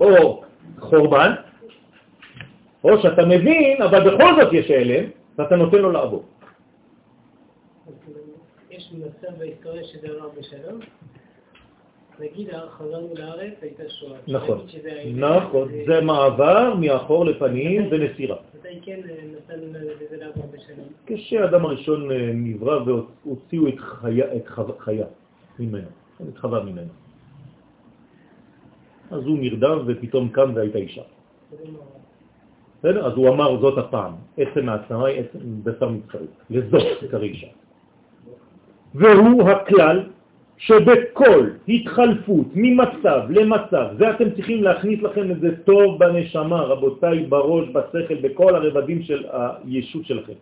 או חורבן, או שאתה מבין, אבל בכל זאת יש הלם, ואתה נותן לו לעבור. מצב בהיסטוריה שזה עבר בשלום? נגיד חזרנו לארץ, הייתה שואה. נכון, נכון, זה מעבר מאחור לפנים ונסירה. מתי כן אה, נתנו לזה לעבור בשלום? כשהאדם הראשון אה, נברא והוציאו את חיה, ממנו, את חווה ממנו. אז הוא נרדם ופתאום קם והייתה אישה. בסדר? אז הוא אמר זאת הפעם, עצם העצמה היא עצם בשר מצרי, לזאת תקרא אישה. והוא הכלל שבכל התחלפות ממצב למצב, זה אתם צריכים להכניס לכם את זה טוב בנשמה, רבותיי, בראש, בשכל, בכל הרבדים של הישות שלכם.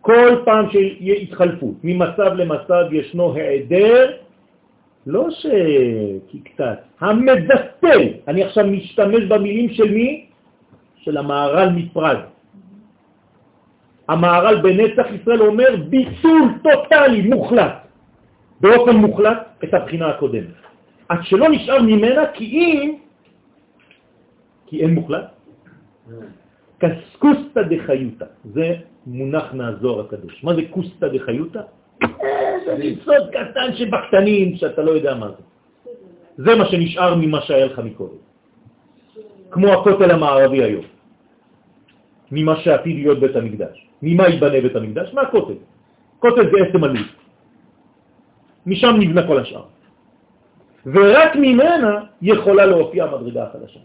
כל פעם שיהיה התחלפות ממצב למצב ישנו העדר, לא שקקטט, המבטל. אני עכשיו משתמש במילים של מי? של המהר"ל מפראג. המהר"ל בנצח ישראל אומר ביטול טוטלי, מוחלט, באופן מוחלט, את הבחינה הקודמת. עד שלא נשאר ממנה כי אם, כי אין מוחלט, קסקוסטה דחיוטה, זה מונח מהזוהר הקדוש. מה זה קוסטה דחיוטה? זה ניסוד קטן שבקטנים שאתה לא יודע מה זה. זה מה שנשאר ממה שהיה לך מקודם. כמו הכותל המערבי היום. ממה שעתיד להיות בית המקדש. ממה ייבנה בית המקדש? מהכותל. כותל זה עצם הלו"ז. משם נבנה כל השאר. ורק ממנה יכולה להופיע המדרגה החדשה.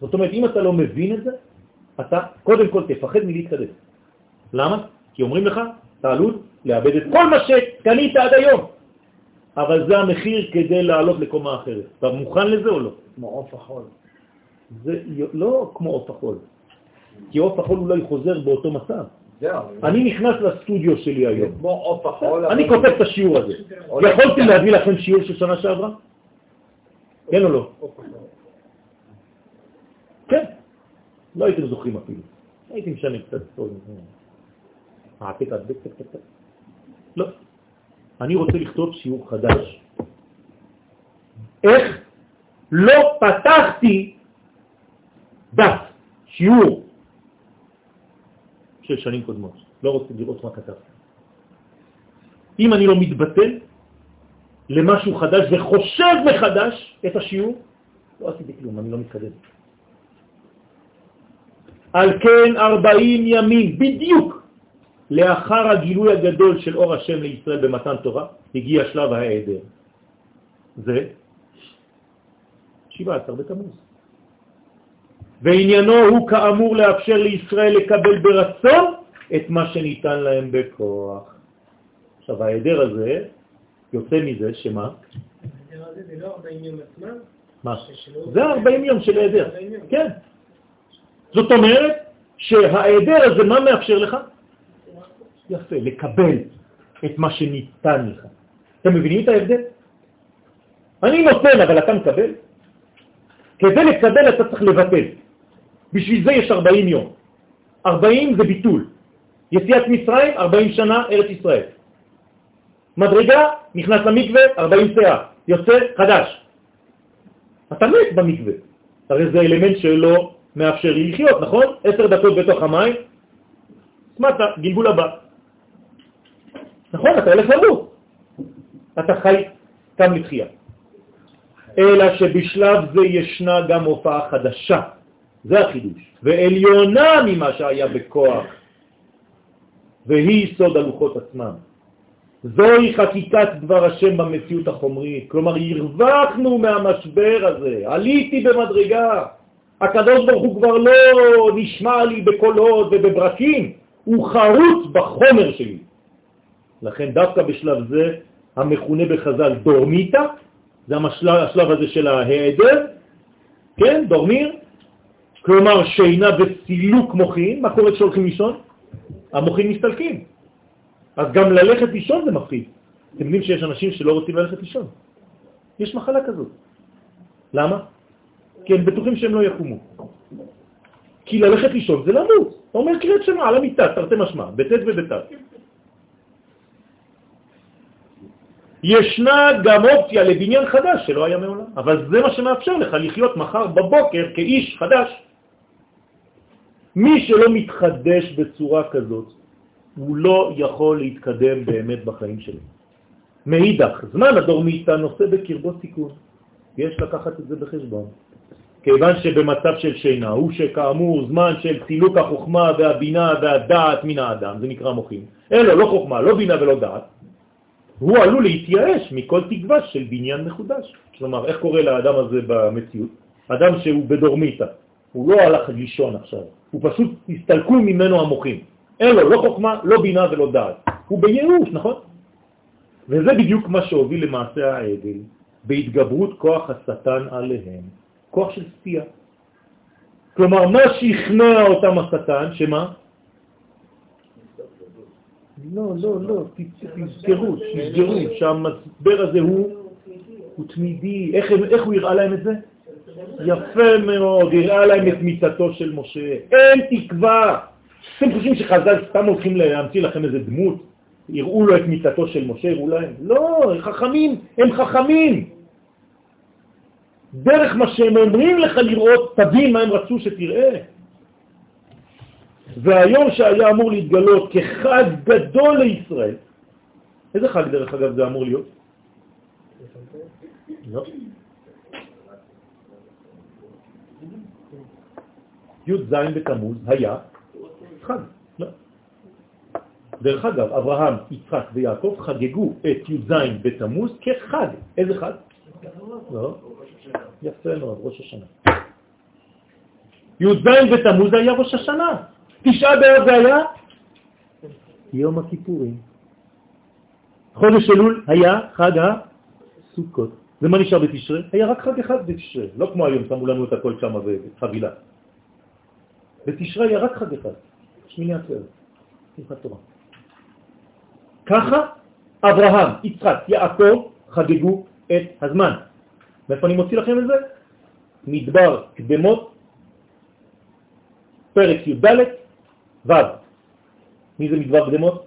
זאת אומרת, אם אתה לא מבין את זה, אתה קודם כל תפחד מלהתקדם. למה? כי אומרים לך, אתה עלול לאבד את כל מה שקנית עד היום. אבל זה המחיר כדי לעלות לקומה אחרת. אתה מוכן לזה או לא? כמו עוף החול. זה לא כמו עוף החול. כי עוף החול אולי חוזר באותו מצב. אני נכנס לסטודיו שלי היום. אני כותב את השיעור הזה. יכולתי קצת. להביא לכם שיעור של שנה שעברה? כן או לא? כן. לא הייתם זוכרים אפילו. הייתי משנה קצת טוב. העתק הדבק, טק, טק. לא. אני רוצה לכתוב שיעור חדש. איך לא פתחתי דף, שיעור של שנים קודמות. לא רוצה לראות מה כתבתי. אם אני לא מתבטל למשהו חדש וחושב מחדש את השיעור, לא עשיתי כלום, אני לא מתקדם. על כן 40 ימים בדיוק לאחר הגילוי הגדול של אור השם לישראל במתן תורה, הגיע שלב ההיעדר. זה 17 בתמוז. ועניינו הוא כאמור לאפשר לישראל לקבל ברצון את מה שניתן להם בכוח. עכשיו ההיעדר הזה יוצא מזה שמה? ההסדר הזה זה לא 40 יום עצמם? מה? זה 40 יום של היעדר. 40 יום. כן. זאת אומרת שההיעדר הזה, מה מאפשר לך? יפה, לקבל את מה שניתן לך. אתם מבינים את ההבדל? אני נותן, אבל אתה מקבל. כדי לקבל אתה צריך לבטל. בשביל זה יש 40 יום. 40 זה ביטול. יציאת מצרים, 40 שנה, ארץ ישראל. מדרגה, נכנס למקווה, 40 שעה, יוצא חדש. אתה מת במקווה. הרי זה אלמנט שלא מאפשר לי לחיות, נכון? עשר דקות בתוך המים, סמטה, גלגול הבא. נכון, אתה הולך למות. אתה חי קם לתחייה. אלא שבשלב זה ישנה גם הופעה חדשה, זה החידוש, ועליונה ממה שהיה בכוח, והיא סוד הלוחות עצמם. זוהי חקיקת דבר השם במציאות החומרית, כלומר הרווחנו מהמשבר הזה, עליתי במדרגה, הקדוש ברוך הוא כבר לא נשמע לי בקולות ובברקים, הוא חרוץ בחומר שלי. לכן דווקא בשלב זה, המכונה בחז"ל דורמיתא, זה המשלב, השלב הזה של ההיעדר, כן, דורמיר, כלומר שינה וסילוק מוחין, מה קורה כשהולכים לישון? המוחין מסתלקים. אז גם ללכת לישון זה מפחיד. אתם יודעים שיש אנשים שלא רוצים ללכת לישון. יש מחלה כזאת. למה? כי הם בטוחים שהם לא יקומו. כי ללכת לישון זה למות. אומר קריאת שמה על המיטה, תרתי משמע, בט' ובת'. ישנה גם אופציה לבניין חדש שלא היה מעולם, אבל זה מה שמאפשר לך לחיות מחר בבוקר כאיש חדש. מי שלא מתחדש בצורה כזאת, הוא לא יכול להתקדם באמת בחיים שלו. מאידך, זמן הדורמיתא נושא בקרבו סיכון. יש לקחת את זה בחשבון. כיוון שבמצב של שינה הוא שכאמור זמן של סילוק החוכמה והבינה והדעת מן האדם, זה נקרא מוחים. אין לו לא חוכמה, לא בינה ולא דעת, הוא עלול להתייאש מכל תקווה של בניין מחודש. כלומר, איך קורה לאדם הזה במציאות? אדם שהוא בדורמיתא, הוא לא הלך לישון עכשיו, הוא פשוט הסתלקו ממנו המוחים. אין לו לא חוכמה, לא בינה ולא דעת. הוא בייאוש, נכון? וזה בדיוק מה שהוביל למעשה העגל, בהתגברות כוח השטן עליהם, כוח של סטייה. כלומר, מה שכנע אותם השטן, שמה? לא, לא, לא, תזכרו, תזכרו שהמשבר הזה הוא, תמידי. איך הוא יראה להם את זה? יפה מאוד, יראה להם את מיטתו של משה. אין תקווה. אתם חושבים שחז"ל סתם הולכים להמציא לכם איזה דמות? יראו לו את מיטתו של משה, יראו להם? לא, הם חכמים, הם חכמים. דרך מה שהם אומרים לך לראות, תבין מה הם רצו שתראה. והיום שהיה אמור להתגלות כחג גדול לישראל, איזה חג דרך אגב זה אמור להיות? לא. י"ז בתמוז היה חג. לא. דרך אגב, אברהם, יצחק ויעקב חגגו את י"ז בתמוז כחג. איזה חג? לא. יפה מאוד, ראש השנה. י"ז בתמוז היה ראש השנה. תשעה באב זה היה יום הכיפורים. חודש אלול היה חג הסוכות. ומה נשאר בתשרה? היה רק חג אחד בתשרה. לא כמו היום, שמו לנו את הכל שם בחבילה. בתשרה היה רק חג אחד, שמיני עצרת, שמחת תורה. ככה אברהם, יצחק, יעקב חגגו את הזמן. מאיפה אני מוציא לכם את זה? מדבר קדמות, פרק י"ד, ו'. מי זה מדבר קדמות?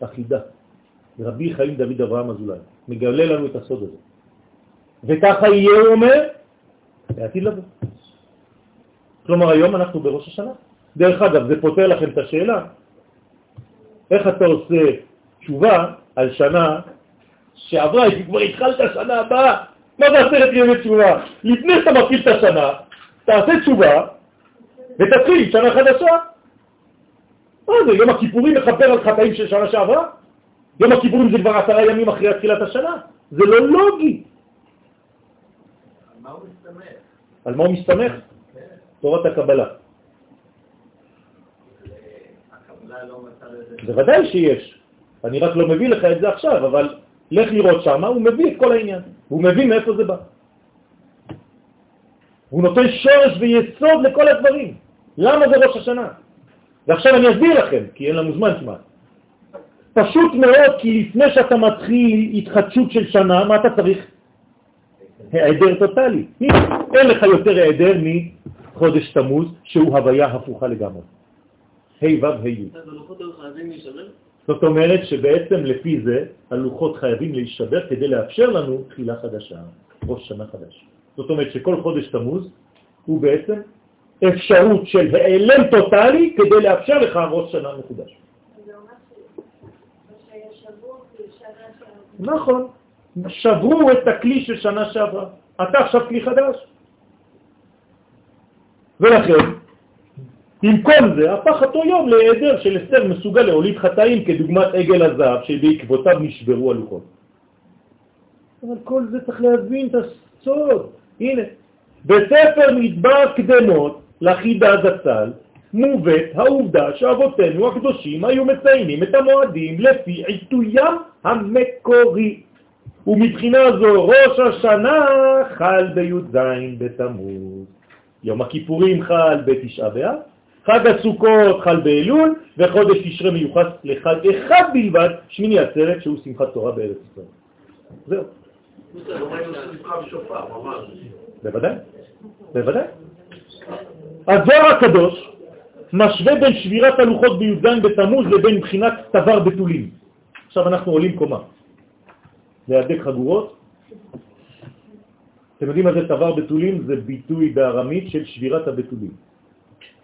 אחידה. רבי חיים דוד אברהם אזולאי, מגלה לנו את הסוד הזה. וככה יהיה, הוא אומר, לעתיד לבוא. כלומר, היום אנחנו בראש השנה. דרך אגב, זה פותר לכם את השאלה, איך אתה עושה תשובה על שנה שעברה, כי כבר התחלת שנה הבאה. מה זה עשרת ימי תשובה? לפני שאתה מפעיל את השנה, תעשה תשובה ותתחיל שנה חדשה. מה זה, יום הכיפורים מכפר על חטאים של שנה שעברה? יום הכיפורים זה כבר עשרה ימים אחרי תחילת השנה? זה לא לוגי. על מה הוא מסתמך? על מה הוא מסתמך? תורת הקבלה. לא. בוודאי שיש. אני רק לא מביא לך את זה עכשיו, אבל לך לראות שם, הוא מביא את כל העניין. הוא מבין מאיפה זה בא. הוא נותן שורש ויסוד לכל הדברים. למה זה ראש השנה? ועכשיו אני אסביר לכם, כי אין לנו זמן כמעט. פשוט מאוד, כי לפני שאתה מתחיל התחדשות של שנה, מה אתה צריך? העדר טוטלי. אין לך יותר העדר מחודש תמוז, שהוא הוויה הפוכה לגמרי. ה' ו' ה' י'. זאת אומרת שבעצם לפי זה הלוחות חייבים להישבר כדי לאפשר לנו תחילה חדשה, ראש שנה חדש. זאת אומרת שכל חודש תמוז הוא בעצם אפשרות של העלם טוטלי כדי לאפשר לך ראש שנה מחודש. נכון, שברו את הכלי של שנה שעברה. אתה עכשיו כלי חדש. ולכן, כל זה, הפך אותו יום להיעדר של אסתר מסוגל להוליד חטאים כדוגמת עגל הזהב שבעקבותיו נשברו הלוחות. אבל כל זה צריך להבין את הסוד. הנה, בספר מדבר קדמות לחידה זצ"ל מובאת העובדה שאבותינו הקדושים היו מציינים את המועדים לפי עיתוים המקורי. ומבחינה זו ראש השנה חל בי"ז בתמוז. יום הכיפורים חל בתשעה באב, חג הסוכות חל באלול, וחודש תשרה מיוחס לחג אחד בלבד, שמיני עצרת, שהוא שמחת תורה בארץ ישראל. זהו. בוודאי, בוודאי. הזוהר הקדוש משווה בין שבירת הלוחות בי"ז בתמוז לבין בחינת תבר בתולים. עכשיו אנחנו עולים קומה. להדק חגורות. אתם יודעים מה זה צוואר בתולים? זה ביטוי בארמית של שבירת הבתולים.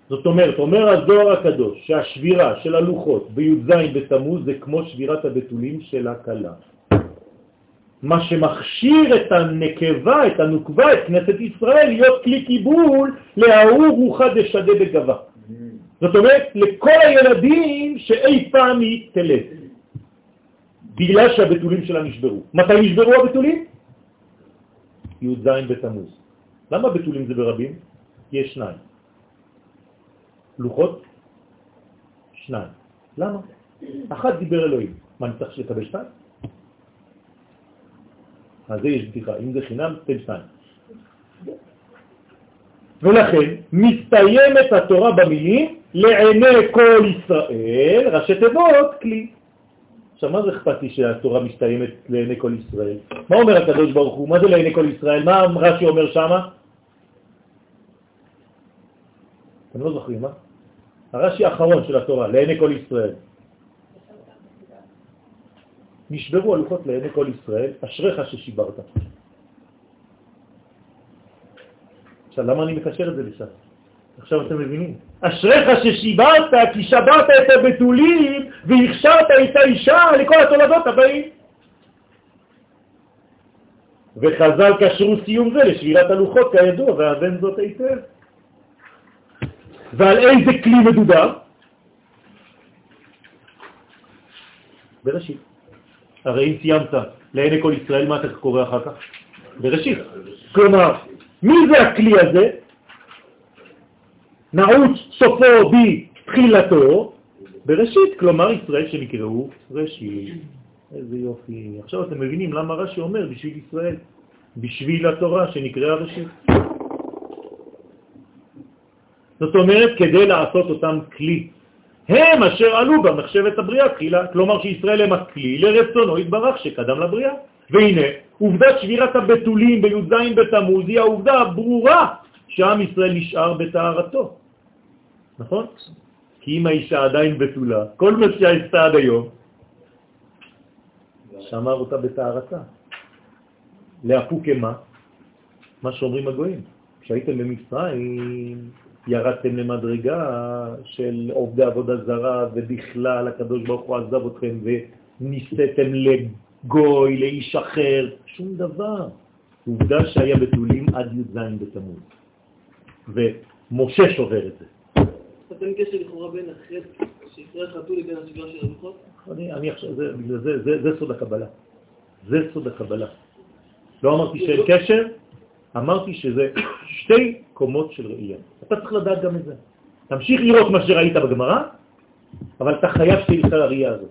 זאת אומרת, אומר הזוהר הקדוש שהשבירה של הלוחות בי"ז בתמוז זה כמו שבירת הבתולים של הכלה. מה שמכשיר את הנקבה, את הנוקבה, את כנסת ישראל, להיות כלי קיבול להוא רוחה דשדה בגבה. זאת אומרת, לכל הילדים שאי פעם היא תלד, בגלל שהבתולים שלה נשברו. מתי נשברו הבתולים? י"ז בתמוז. למה בתולים זה ברבים? יש שניים. לוחות? שניים. למה? אחת דיבר אלוהים. מה, אני צריך לקבל שתיים? אז זה יש בדיחה, אם זה חינם, תן שתיים. ולכן מסתיימת התורה במילים לעיני כל ישראל, ראשי תיבות, כלי. עכשיו, מה זה אכפת לי שהתורה מסתיימת לעיני כל ישראל? מה אומר הקדוש ברוך הוא? מה זה לעיני כל ישראל? מה רש"י אומר שמה? אתם לא זוכרים, מה? הרש"י האחרון של התורה, לעיני כל ישראל. נשברו הלוחות לעיני כל ישראל, אשריך ששיברת. עכשיו, למה אני מקשר את זה לשם? עכשיו אתם מבינים. אשריך ששיברת כי שברת את הבתולים והכשרת את האישה לכל התולדות הבאים. וחז"ל קשרו סיום זה לשבירת הלוחות כידוע, והבן זאת היטב. ועל איזה כלי מדובר? בראשית. הרי אם סיימת לעיני כל ישראל, מה אתה קורא אחר כך? בראשית. כלומר, מי זה הכלי הזה? נעוץ סופו בתחילתו בראשית, כלומר ישראל שנקראו ראשית. איזה יופי. עכשיו אתם מבינים למה רש"י אומר בשביל ישראל, בשביל התורה שנקראה ראשית. זאת אומרת, כדי לעשות אותם כלי. הם אשר עלו במחשבת הבריאה תחילה, כלומר שישראל הם הכלי לרצונו התברך שקדם לבריאה. והנה, עובדת שבירת הבתולים בי"ז בתמוז היא העובדה הברורה שעם ישראל נשאר בתארתו. נכון? כי אם האישה עדיין בתולה, כל מה שעשתה עד היום, שמר אותה בתארתה. לאפו כמה? מה שאומרים הגויים. כשהייתם במצרים, ירדתם למדרגה של עובדי עבודה זרה, ובכלל הקדוש ברוך הוא עזב אתכם וניסיתם לגוי, לאיש אחר, שום דבר. עובדה שהיה בתולים עד י"ז בתמוז. ומשה שובר את זה. אין קשר לכאורה בין החטא שישראל חטאו לבין השגרה של הלוחות? אני עכשיו, זה סוד הקבלה. זה סוד הקבלה. לא אמרתי שאין קשר, אמרתי שזה שתי קומות של ראייה. אתה צריך לדעת גם את זה. תמשיך לראות מה שראית בגמרא, אבל אתה חייב שתהיה לך הראייה הזאת.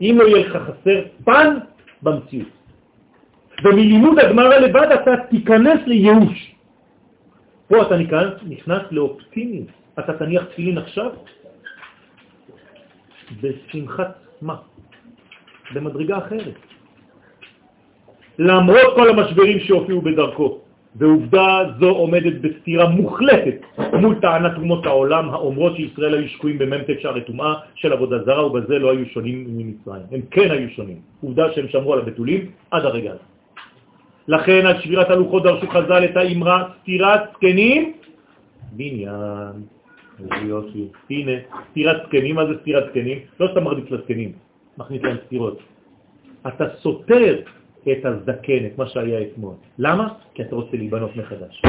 אם לא יהיה לך חסר פן במציאות. ומלימוד הגמרא לבד אתה תיכנס לייאוש. פה אתה נכנס לאופטימיות. אתה תניח תפילין עכשיו בשמחת מה? במדרגה אחרת. למרות כל המשברים שהופיעו בדרכו. ועובדה זו עומדת בסתירה מוחלטת מול טענת אומות העולם האומרות שישראל היו שקועים בממתק שערי טומאה של עבודה זרה ובזה לא היו שונים ממצרים. הם כן היו שונים. עובדה שהם שמרו על הבתולים עד הרגע הזה. לכן על שבירת הלוחות דרשו חז"ל את האמרה סתירת זקנים בניין. יופי. הנה, סתירת זקנים, מה זה סתירת זקנים? לא סתם מרביץ לזקנים, מכניס להם סתירות. אתה סותר את הזדקן, את מה שהיה אתמול. למה? כי אתה רוצה להיבנות מחדש.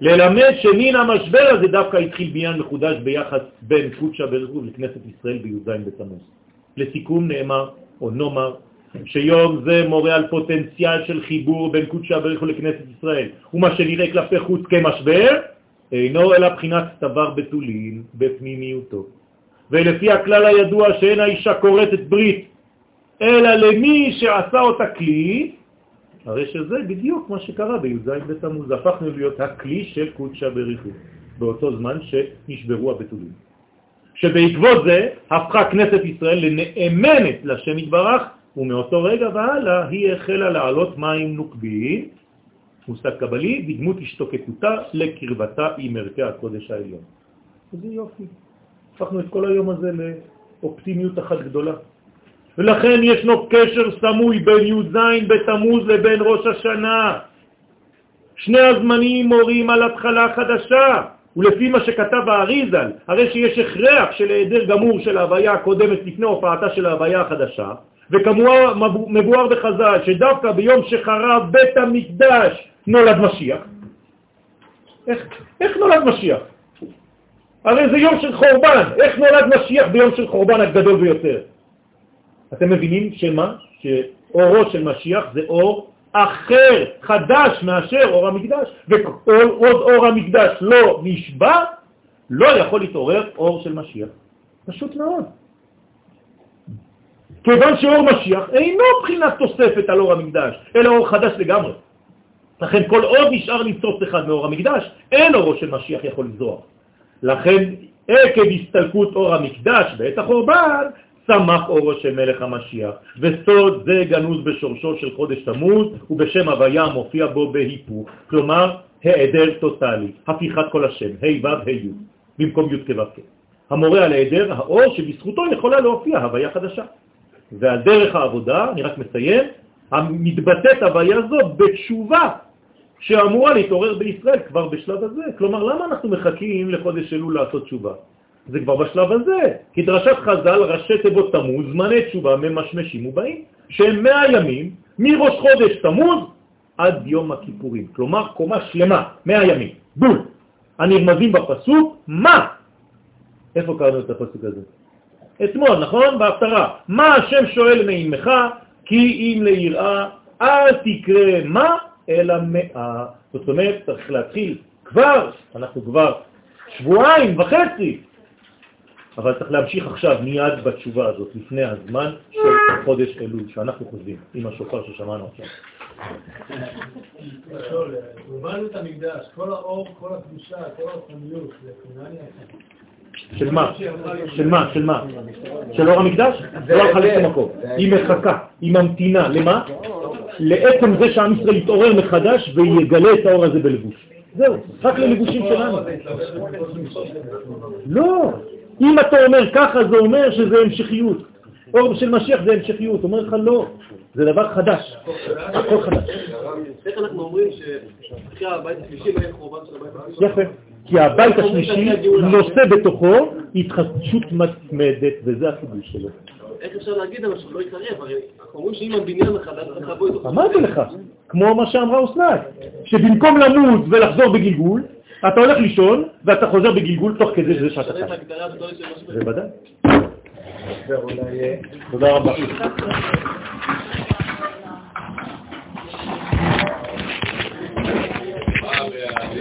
ללמד שמן המשבר הזה דווקא התחיל בניין מחודש ביחס בין קודשא ברכוב לכנסת ישראל בי"ז בתמוז. לסיכום נאמר, או נאמר, שיום זה מורה על פוטנציאל של חיבור בין קודשא ברכוב לכנסת ישראל, ומה שנראה כלפי חוץ כמשבר, אינו אלא בחינת דבר בתולים בפנימיותו. ולפי הכלל הידוע שאין האישה קוראת ברית אלא למי שעשה אותה כלי, הרי שזה בדיוק מה שקרה בי"ז בתמוז. הפכנו להיות הכלי של קודשא בריחו, באותו זמן שנשברו הבתולים. שבעקבות זה הפכה כנסת ישראל לנאמנת לשם יתברך, ומאותו רגע והלאה היא החלה לעלות מים נוקבים, מושג קבלי, בדמות השתוקקותה לקרבתה עם ערכי הקודש העליון. איזה יופי. הפכנו את כל היום הזה לאופטימיות אחת גדולה. ולכן ישנו קשר סמוי בין י"ז בתמוז לבין ראש השנה. שני הזמנים מורים על התחלה חדשה, ולפי מה שכתב האריזל, הרי שיש הכרח של היעדר גמור של ההוויה הקודמת לפני הופעתה של ההוויה החדשה, וכמובן מבואר בחז"ל שדווקא ביום שחרב בית המקדש נולד משיח. איך, איך נולד משיח? הרי זה יום של חורבן, איך נולד משיח ביום של חורבן הגדול ביותר? אתם מבינים שמה? שאורו של משיח זה אור אחר, חדש מאשר אור המקדש, ועוד אור המקדש לא נשבע, לא יכול להתעורר אור של משיח. פשוט מאוד. כיוון שאור משיח אינו בחינת תוספת על אור המקדש, אלא אור חדש לגמרי. לכן כל עוד נשאר ניצוץ אחד מאור המקדש, אין אורו של משיח יכול לזרוע. לכן עקב הסתלקות אור המקדש בעת החורבן, צמח אורו של מלך המשיח, וסוד זה גנוז בשורשו של חודש תמוז, ובשם הוויה מופיע בו בהיפוך, כלומר העדר טוטלי, הפיכת כל השם, ה' ו' ה' י', במקום י' כו' כ'. המורה על העדר, האור שבזכותו יכולה להופיע הוויה חדשה. ועל דרך העבודה, אני רק מסיים, המתבטאת הוויה זו בתשובה שאמורה להתעורר בישראל כבר בשלב הזה. כלומר, למה אנחנו מחכים לחודש אלול לעשות תשובה? זה כבר בשלב הזה. כי דרשת חז"ל, ראשי תיבות תמוז, זמני תשובה ממשמשים ובאים, שהם מאה ימים מראש חודש תמוז עד יום הכיפורים. כלומר, קומה שלמה, מאה ימים, בול. הנרמזים בפסוק, מה? איפה קראנו את הפסוק הזה? אתמול, נכון? בהפטרה. מה השם שואל מעמך? כי אם ליראה אל תקרא מה, אלא מאה. זאת אומרת, צריך להתחיל כבר, אנחנו כבר שבועיים וחצי אבל צריך להמשיך עכשיו מיד בתשובה הזאת, לפני הזמן של חודש אלול, שאנחנו חושבים, עם השופר ששמענו עכשיו. הובלנו את המקדש, כל האור, כל הקדושה, כל הרוחניות, של מה? של מה? של מה? של אור המקדש? זה לא הלכה לשום מקום. היא מחכה, היא ממתינה. למה? לעצם זה שעם ישראל יתעורר מחדש ויגלה את האור הזה בלבוש. זהו, רק ללבושים שלנו. לא, אם אתה אומר ככה, זה אומר שזה המשכיות. אור של משיח זה המשכיות. אומר לך לא, זה דבר חדש. הכל חדש. איך אנחנו אומרים שאחרי הבית השלישי לא יהיה חורבן של הבית השלישי? יפה. כי הבית השלישי נושא בתוכו התחדשות מתמדת, וזה החידוש שלו. איך אפשר להגיד אבל שהוא לא יקרב? הרי אומרים שאם הבניין מחדש, אתה לבוא איתו. אמרתי לך, כמו מה שאמרה אסנת, שבמקום למות ולחזור בגלגול, אתה הולך לישון ואתה חוזר בגלגול תוך כדי שזה שאתה חי. בוודאי. תודה רבה. Yeah.